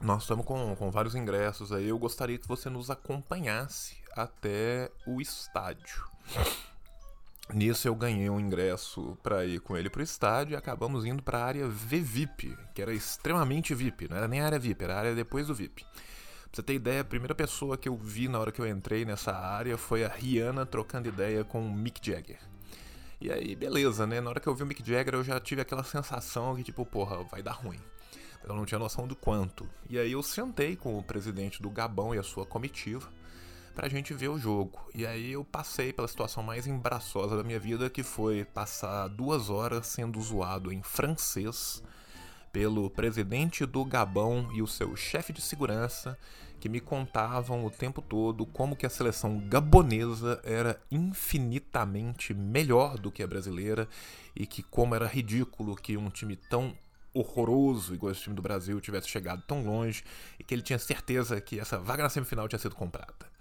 nós estamos com, com vários ingressos aí, eu gostaria que você nos acompanhasse até o estádio. Nisso eu ganhei um ingresso para ir com ele pro estádio e acabamos indo para a área VVIP, que era extremamente VIP, não era nem a área VIP, era a área depois do VIP. Pra você ter ideia, a primeira pessoa que eu vi na hora que eu entrei nessa área foi a Rihanna trocando ideia com o Mick Jagger. E aí, beleza, né? Na hora que eu vi o Mick Jagger, eu já tive aquela sensação que, tipo, porra, vai dar ruim. Eu não tinha noção do quanto. E aí eu sentei com o presidente do Gabão e a sua comitiva pra gente ver o jogo. E aí eu passei pela situação mais embaraçosa da minha vida, que foi passar duas horas sendo zoado em francês pelo presidente do Gabão e o seu chefe de segurança, que me contavam o tempo todo como que a seleção gabonesa era infinitamente melhor do que a brasileira e que como era ridículo que um time tão horroroso igual esse time do Brasil tivesse chegado tão longe e que ele tinha certeza que essa vaga na semifinal tinha sido comprada.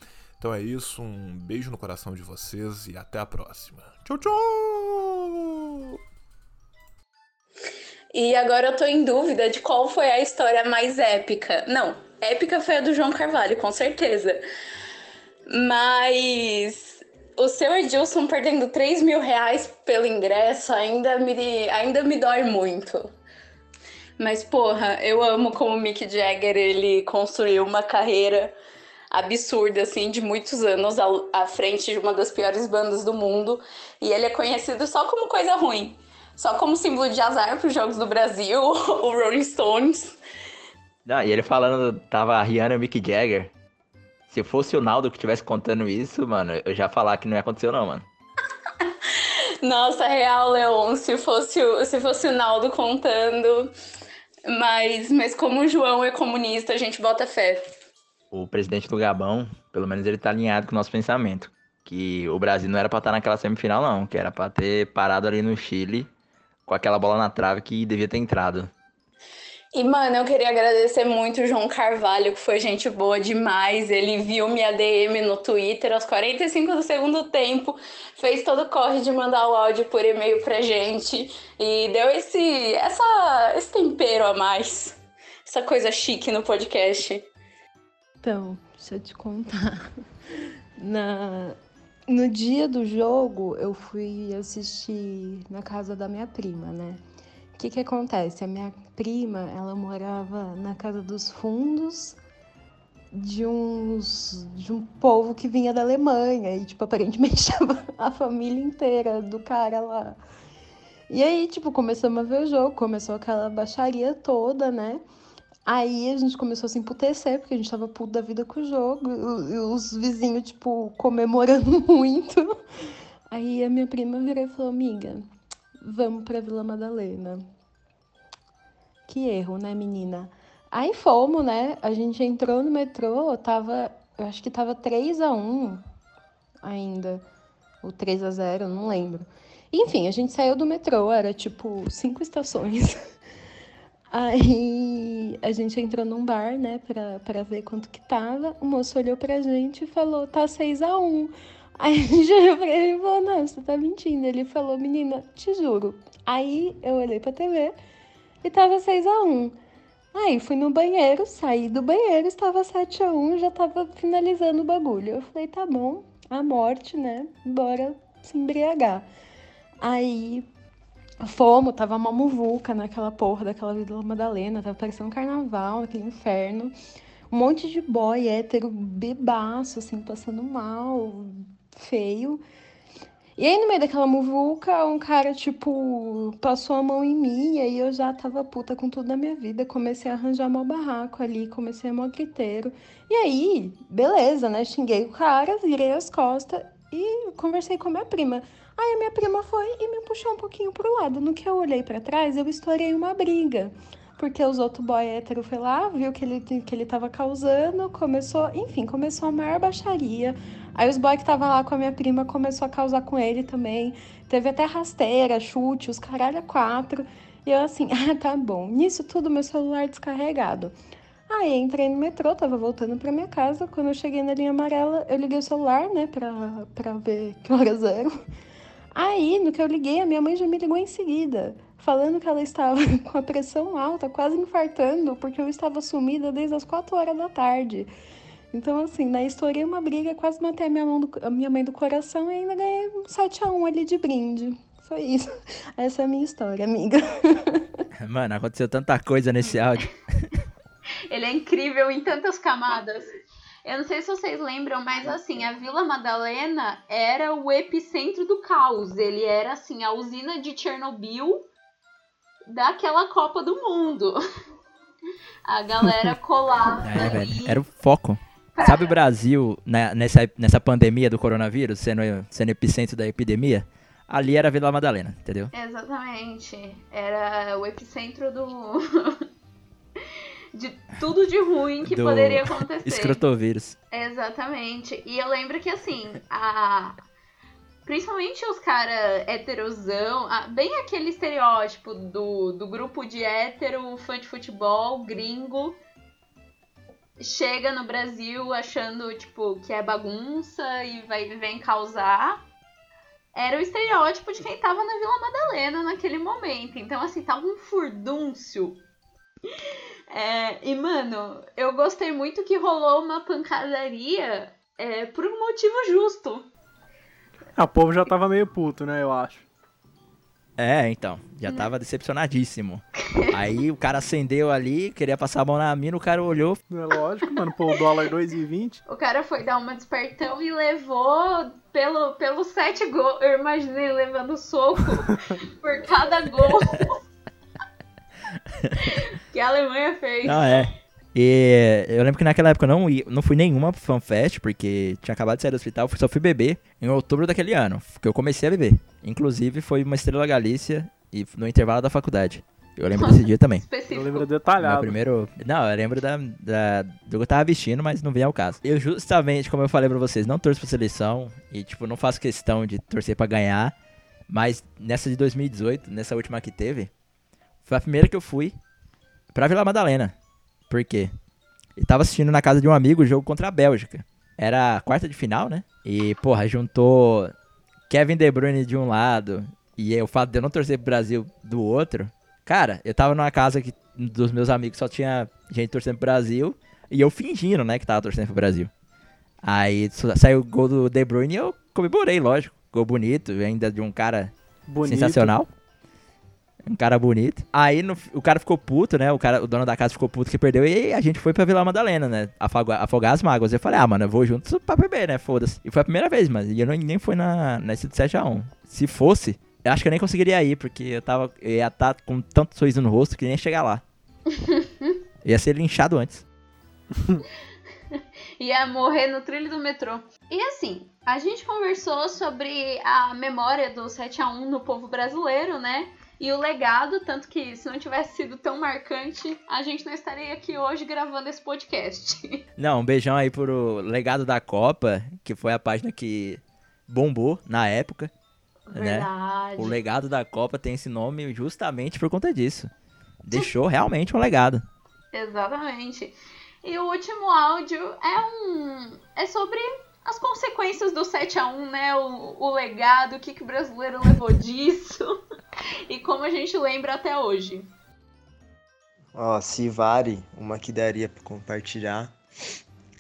Então é isso, um beijo no coração de vocês e até a próxima. Tchau, tchau! E agora eu tô em dúvida de qual foi a história mais épica. Não, épica foi a do João Carvalho, com certeza. Mas o seu Edilson perdendo 3 mil reais pelo ingresso ainda me, ainda me dói muito. Mas, porra, eu amo como o Mick Jagger ele construiu uma carreira absurda, assim, de muitos anos à frente de uma das piores bandas do mundo. E ele é conhecido só como coisa ruim só como símbolo de azar para os Jogos do Brasil, [LAUGHS] o Rolling Stones. Ah, e ele falando, tava a Rihanna e o Mick Jagger. Se fosse o Naldo que estivesse contando isso, mano, eu já falar que não aconteceu não, mano. [LAUGHS] Nossa, real, Leon, se fosse, o, se fosse o Naldo contando. Mas, mas como o João é comunista, a gente bota fé. O presidente do Gabão, pelo menos ele tá alinhado com o nosso pensamento. Que o Brasil não era pra estar naquela semifinal, não. Que era pra ter parado ali no Chile com aquela bola na trave que devia ter entrado. E, mano, eu queria agradecer muito o João Carvalho, que foi gente boa demais. Ele viu minha DM no Twitter aos 45 do segundo tempo, fez todo o corre de mandar o áudio por e-mail pra gente e deu esse, essa, esse tempero a mais, essa coisa chique no podcast. Então, deixa eu te contar. [LAUGHS] Na, no dia do jogo, eu fui assistir na casa da minha prima, né? O que que acontece? A minha prima, ela morava na casa dos fundos de uns de um povo que vinha da Alemanha e tipo [LAUGHS] aparentemente a família inteira do cara lá. E aí, tipo, começamos a ver o jogo, começou aquela baixaria toda, né? Aí a gente começou a se emputecer, porque a gente tava puto da vida com o jogo, e os vizinhos, tipo, comemorando [LAUGHS] muito. Aí a minha prima virou e falou: Amiga, vamos pra Vila Madalena. Que erro, né, menina? Aí fomos, né? A gente entrou no metrô, tava. Eu acho que tava 3 a 1 ainda. Ou 3 a 0 não lembro. Enfim, a gente saiu do metrô, era tipo cinco estações. [LAUGHS] Aí a gente entrou num bar, né, pra, pra ver quanto que tava. O moço olhou pra gente e falou, tá 6 a 1 Aí a gente olhou pra ele e falou, não, você tá mentindo. Ele falou, menina, te juro. Aí eu olhei pra TV e tava 6 a 1 Aí fui no banheiro, saí do banheiro, estava 7 a 1 já tava finalizando o bagulho. Eu falei, tá bom, a morte, né? Bora se embriagar. Aí Fomos, tava uma muvuca naquela porra daquela Vila Madalena, tava parecendo um carnaval, aquele inferno. Um monte de boy hétero bebaço, assim, passando mal, feio. E aí, no meio daquela muvuca, um cara, tipo, passou a mão em mim, e aí eu já tava puta com tudo na minha vida. Comecei a arranjar meu barraco ali, comecei a mó griteiro. E aí, beleza, né? Xinguei o cara, virei as costas e conversei com a minha prima. Aí a minha prima foi e me puxou um pouquinho pro lado. No que eu olhei para trás, eu estourei uma briga. Porque os outros boy hétero foi lá, viu que ele, que ele tava causando, começou, enfim, começou a maior baixaria. Aí os boy que tava lá com a minha prima começou a causar com ele também. Teve até rasteira, chute, os caralho quatro. E eu assim, [LAUGHS] ah, tá bom. Nisso tudo, meu celular descarregado. Aí entrei no metrô, tava voltando pra minha casa. Quando eu cheguei na linha amarela, eu liguei o celular, né, pra, pra ver que horas eram. Aí, no que eu liguei, a minha mãe já me ligou em seguida, falando que ela estava [LAUGHS] com a pressão alta, quase infartando, porque eu estava sumida desde as 4 horas da tarde. Então, assim, né, estourei uma briga, quase matei a minha, mão do, a minha mãe do coração e ainda ganhei um 7x1 ali de brinde. Foi isso. [LAUGHS] Essa é a minha história, amiga. [LAUGHS] Mano, aconteceu tanta coisa nesse áudio. Ele é incrível em tantas camadas. Eu não sei se vocês lembram, mas assim, a Vila Madalena era o epicentro do caos. Ele era assim, a usina de Chernobyl daquela Copa do Mundo. A galera [LAUGHS] colava. É, velho, era o foco. Pra... Sabe o Brasil, né, nessa, nessa pandemia do coronavírus, sendo, sendo epicentro da epidemia? ali era Vila Madalena, entendeu? Exatamente. Era o epicentro do. [LAUGHS] de tudo de ruim que Do poderia acontecer. Escrotovírus. Exatamente. E eu lembro que assim, a. Principalmente os caras heterosão, a- bem aquele estereótipo do, do grupo de hétero, fã de futebol, gringo, chega no Brasil achando, tipo, que é bagunça e vai vem causar. Era o estereótipo de quem tava na Vila Madalena naquele momento. Então, assim, tava um furdúncio. É, e, mano, eu gostei muito que rolou uma pancadaria é, por um motivo justo. Ah, o povo já tava meio puto, né, eu acho. É, então, já tava decepcionadíssimo. Aí o cara acendeu ali, queria passar a mão na mina, o cara olhou. É lógico, mano, pô, o dólar 2,20. O cara foi dar uma despertão e levou pelo, pelo sete gols. Eu imaginei levando soco [LAUGHS] por cada gol [LAUGHS] que a Alemanha fez. Não, é. E eu lembro que naquela época eu não, ia, não fui nenhuma fanfest, porque tinha acabado de sair do hospital, só fui beber em outubro daquele ano, que eu comecei a beber. Inclusive foi uma Estrela Galícia e no intervalo da faculdade. Eu lembro desse dia também. Eu lembro detalhado. Meu primeiro. Não, eu lembro da, da- do que eu tava vestindo, mas não vem ao caso. Eu justamente, como eu falei pra vocês, não torço pra seleção e, tipo, não faço questão de torcer pra ganhar. Mas nessa de 2018, nessa última que teve, foi a primeira que eu fui pra Vila Madalena. Por quê? Eu tava assistindo na casa de um amigo o jogo contra a Bélgica. Era a quarta de final, né? E, porra, juntou Kevin De Bruyne de um lado e o fato de eu não torcer pro Brasil do outro. Cara, eu tava numa casa que dos meus amigos só tinha gente torcendo pro Brasil e eu fingindo, né, que tava torcendo pro Brasil. Aí sa- saiu o gol do De Bruyne e eu comemorei, lógico. Gol bonito, ainda de um cara Bonito. sensacional. Um cara bonito. Aí no- o cara ficou puto, né? O, cara, o dono da casa ficou puto que perdeu. E a gente foi pra Vila Madalena, né? Afogar, afogar as mágoas. Eu falei, ah, mano, eu vou junto pra beber, né? Foda-se. E foi a primeira vez, mano. E eu não, nem fui na, nesse de 7x1. Se fosse, eu acho que eu nem conseguiria ir, porque eu tava. Eu ia estar com tanto sorriso no rosto que nem ia chegar lá. [LAUGHS] ia ser linchado antes. [LAUGHS] Ia morrer no trilho do metrô. E assim, a gente conversou sobre a memória do 7x1 no povo brasileiro, né? E o legado, tanto que se não tivesse sido tão marcante, a gente não estaria aqui hoje gravando esse podcast. [LAUGHS] Não, um beijão aí pro Legado da Copa, que foi a página que bombou na época. Né? Verdade. O Legado da Copa tem esse nome justamente por conta disso. Deixou realmente um legado. Exatamente. E o último áudio é um. é sobre as consequências do 7x1, né? O, o legado, o que, que o brasileiro levou disso. [LAUGHS] e como a gente lembra até hoje. Ó, se vale, uma que daria pra compartilhar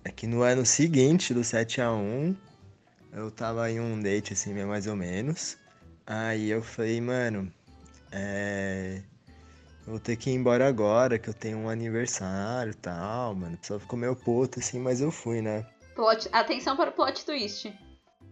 é que no ano seguinte do 7x1, eu tava em um date assim, mais ou menos. Aí eu falei, mano, é. Vou ter que ir embora agora, que eu tenho um aniversário e tal, mano. Só ficou meio puto assim, mas eu fui, né? Plot- atenção para o plot twist.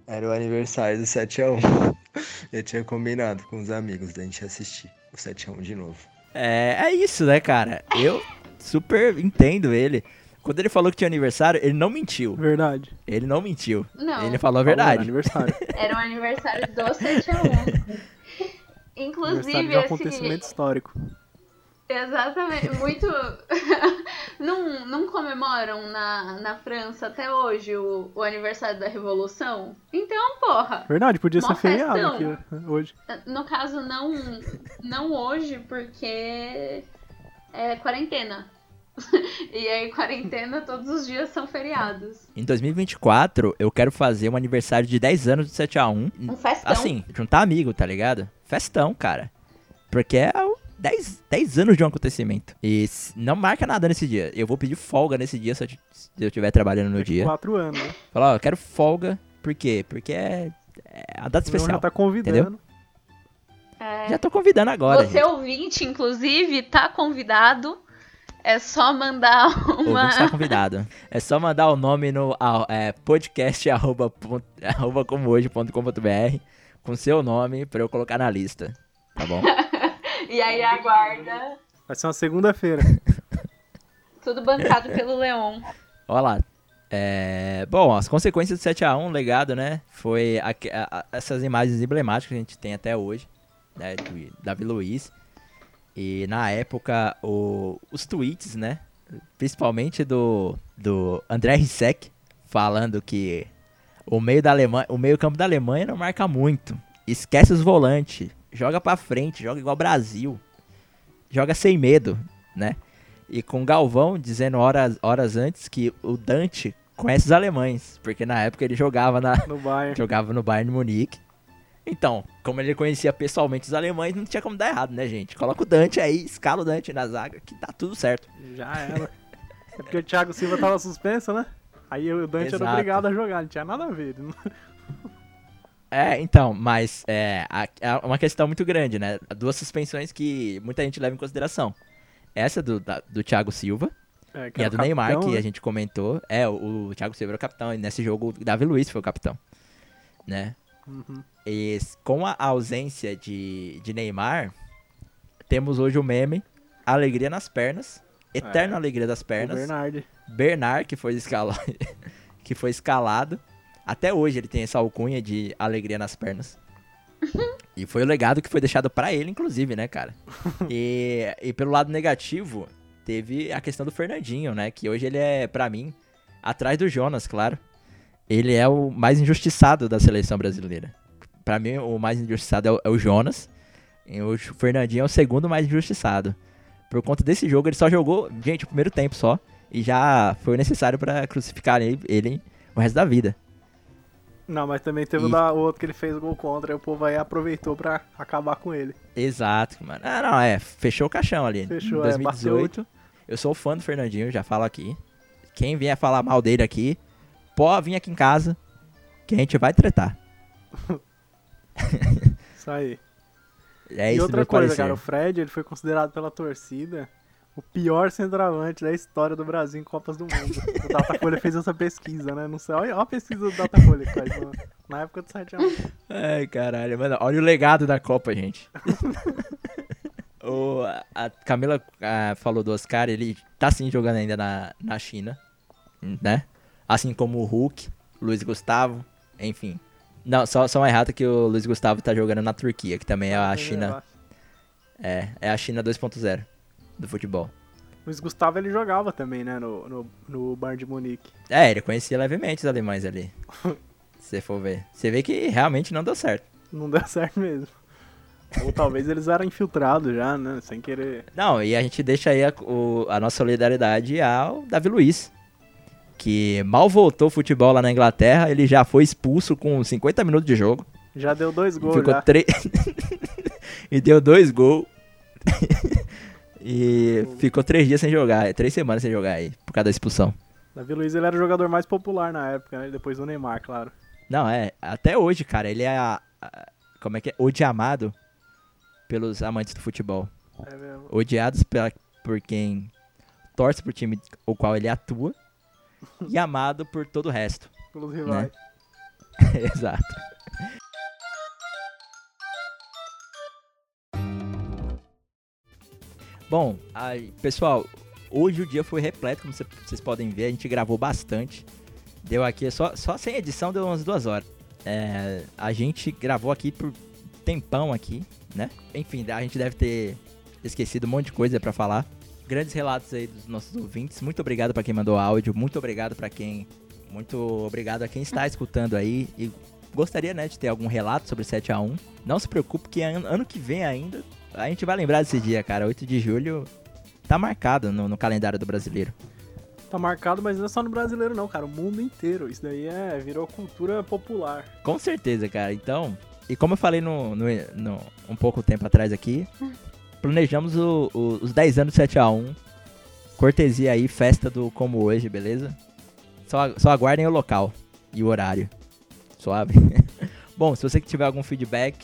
Era o aniversário do 7x1. [LAUGHS] Eu tinha combinado com os amigos da gente assistir o 7x1 de novo. É, é isso, né, cara? Eu super entendo ele. Quando ele falou que tinha aniversário, ele não mentiu. Verdade. Ele não mentiu. Não. Ele falou a verdade. aniversário. [LAUGHS] Era o aniversário do 7x1. [LAUGHS] Inclusive, Aniversário de um acontecimento esse. histórico. Exatamente. Muito. [LAUGHS] não, não comemoram na, na França até hoje o, o aniversário da Revolução? Então, porra. Verdade, podia ser feriado aqui né, hoje. No caso, não, não hoje, porque é quarentena. [LAUGHS] e aí, quarentena, todos os dias são feriados. Em 2024, eu quero fazer um aniversário de 10 anos do 7x1. Um festão. Assim, juntar amigo, tá ligado? Festão, cara. Porque é o 10, 10 anos de um acontecimento. E não marca nada nesse dia. Eu vou pedir folga nesse dia se eu estiver trabalhando no dia. Quatro anos, né? Falar, ó, eu quero folga. Por quê? Porque é, é a data especial. já tá convidando. Entendeu? É, Já tô convidando agora. Você ouvinte, inclusive, tá convidado. É só mandar O [LAUGHS] uma. ouvinte está convidado. É só mandar o nome no é, podcast [LAUGHS] arroba, pon- arroba comohoje.com.br com seu nome pra eu colocar na lista. Tá bom? [LAUGHS] e aí aguarda. Vai ser uma segunda-feira. [LAUGHS] Tudo bancado pelo Leon. Olha lá. É, bom, as consequências do 7x1, legado, né? Foi a- a- essas imagens emblemáticas que a gente tem até hoje, né? Do Davi Luiz. E na época, o- os tweets, né? Principalmente do, do André Rissek, falando que o meio da Alemanha, o meio campo da Alemanha não marca muito. Esquece os volantes, joga pra frente, joga igual Brasil. Joga sem medo, né? E com Galvão dizendo horas, horas antes que o Dante conhece os alemães, porque na época ele jogava na No Bayern. [LAUGHS] jogava no Bayern de Munique. Então, como ele conhecia pessoalmente os alemães, não tinha como dar errado, né, gente? Coloca o Dante aí, escala o Dante na zaga, que tá tudo certo. Já era. É porque o Thiago Silva tava suspenso, né? Aí o Dante era Exato. obrigado a jogar, não tinha nada a ver. É, então, mas é é uma questão muito grande, né? Duas suspensões que muita gente leva em consideração. Essa do, da- do Thiago Silva É, e a do o Neymar, capitão, que né? a gente comentou. É, o, o Thiago Silva era o capitão, e nesse jogo o Davi Luiz foi o capitão, né? Uhum. E com a ausência de, de Neymar, temos hoje o meme Alegria nas pernas, Eterna É, Alegria das O pernas. Bernardi. Bernard, que foi, escala... [LAUGHS] que foi escalado. Até hoje ele tem essa alcunha de alegria nas pernas. e foi o legado que foi deixado pra ele, inclusive, né, cara? [LAUGHS] E, e pelo lado negativo, teve a questão do Fernandinho, né? Que hoje ele é, pra mim, atrás do Jonas, claro. Ele é o mais injustiçado da seleção brasileira. Pra mim, o mais injustiçado é o, é o Jonas. E o Fernandinho é o segundo mais injustiçado. Por conta desse jogo, ele só jogou, gente, o primeiro tempo só. E já foi necessário pra crucificar ele, ele o resto da vida. Não, mas também teve o, E- o outro que ele fez gol contra, e o povo aí aproveitou pra acabar com ele. Exato, mano. Ah, não, é, fechou o caixão ali. Fechou, em é, 2018. eu sou fã do Fernandinho, já falo aqui. Quem vier falar mal dele aqui, pode vir aqui em casa, que a gente vai tretar. [LAUGHS] Isso aí. É e isso outra coisa, parecer. cara, o Fred ele foi considerado pela torcida o pior centroavante da história do Brasil em Copas do Mundo. o Datafolha fez essa pesquisa, né? Não sei, olha, olha a pesquisa do Datafolha no- na época do 7x1. Ai, caralho, mano, olha o legado da Copa, gente. [LAUGHS] o, a Camila ah, falou do Oscar, ele tá sim jogando ainda na, na China, né? Assim como o Hulk, Luiz Gustavo, enfim. Não, só, só uma errata que o Luiz Gustavo tá jogando na Turquia, que também é a China. É, é a China 2.0 do futebol. Luiz Gustavo ele jogava também, né? No, no, no Bayern de Munique. É, ele conhecia levemente os alemães ali. [LAUGHS] se você for ver. Você vê que realmente não deu certo. Não deu certo mesmo. Ou talvez eles eram infiltrados já, né? Sem querer. Não, e a gente deixa aí a, o- a nossa solidariedade ao Davi Luiz. Que mal voltou ao futebol lá na Inglaterra, ele já foi expulso com 50 minutos de jogo. Já deu dois gols ficou já. três. [LAUGHS] e deu dois gols. [LAUGHS] e ficou três dias sem jogar, três semanas sem jogar aí, por causa da expulsão. Davi Luiz ele era o jogador mais popular na época, né? Depois do Neymar, claro. Não, é, até hoje, cara, ele é a, a- como é que é? Odiamado pelos amantes do futebol. É mesmo. Odiados pela, por quem torce pro time o qual ele atua [LAUGHS] e amado por todo o resto. Pelos rivais. [LAUGHS] Exato. Bom, aí, pessoal, hoje o dia foi repleto, como cê- vocês podem ver, a gente gravou bastante. Deu aqui, só, só sem edição deu umas duas horas. É, a gente gravou aqui por tempão aqui, né? Enfim, a gente deve ter esquecido um monte de coisa pra falar. Grandes relatos aí dos nossos ouvintes. Muito obrigado pra quem mandou áudio, muito obrigado pra quem muito obrigado a quem está escutando aí e gostaria, né, de ter algum relato sobre 7 a 1. Não se preocupe que ano, que vem ainda a gente vai lembrar desse dia, cara. 8 de julho tá marcado no, no calendário do brasileiro. Tá marcado, mas não é só no brasileiro não, cara. O mundo inteiro. Isso daí é virou cultura popular. Com certeza, cara. Então, e como eu falei no, no, no- um pouco tempo atrás aqui, planejamos o- o- os 10 anos do 7x1. Cortesia aí, festa do Como Hoje, beleza? Só, só aguardem o local e o horário. Suave. [LAUGHS] Bom, se você tiver algum feedback,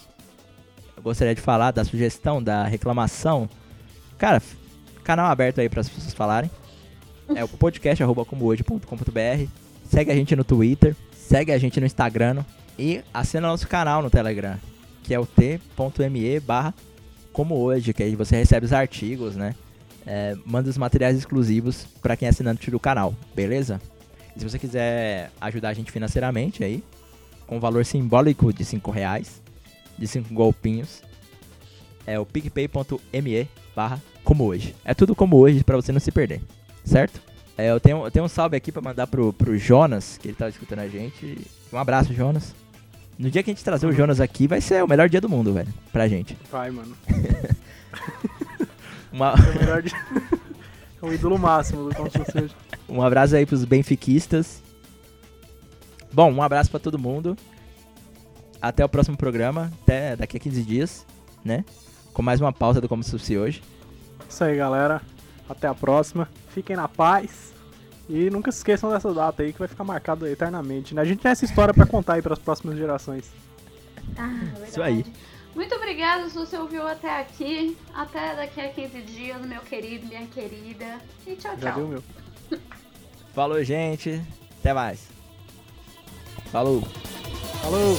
eu gostaria de falar da sugestão, da reclamação. Cara, canal aberto aí para as pessoas falarem. É o podcast arroba comohoje.com.br. Segue a gente no Twitter, segue a gente no Instagram e assina nosso canal no Telegram, que é o t.me como hoje, que aí você recebe os artigos, né? É, manda os materiais exclusivos para quem é assinante do canal, beleza? E se você quiser ajudar a gente financeiramente aí, com valor simbólico de 5 reais, de 5 golpinhos, é o picpay.me barra como hoje. É tudo como hoje pra você não se perder, certo? É, eu, tenho, eu tenho um salve aqui pra mandar pro, pro Jonas, que ele tava escutando a gente. Um abraço, Jonas. No dia que a gente trazer o Jonas aqui, vai ser o melhor dia do mundo, velho, pra gente. Vai, mano. [LAUGHS] Uma... É o melhor de... [LAUGHS] é o ídolo máximo do. Um abraço aí pros benfiquistas. Bom, um abraço pra todo mundo. Até o próximo programa, até daqui a 15 dias, né? Com mais uma pauta do Como Se Fosse Hoje. Isso aí, galera. Até a próxima. Fiquem na paz. E nunca se esqueçam dessa data aí que vai ficar marcado eternamente, né? A gente tem essa história pra contar aí pras próximas gerações. [LAUGHS] Isso aí. Muito obrigada se você ouviu até aqui. Até daqui a 15 dias, meu querido, minha querida. E tchau, Já tchau. deu meu. [LAUGHS] Falou, gente. Até mais. Falou! Falou!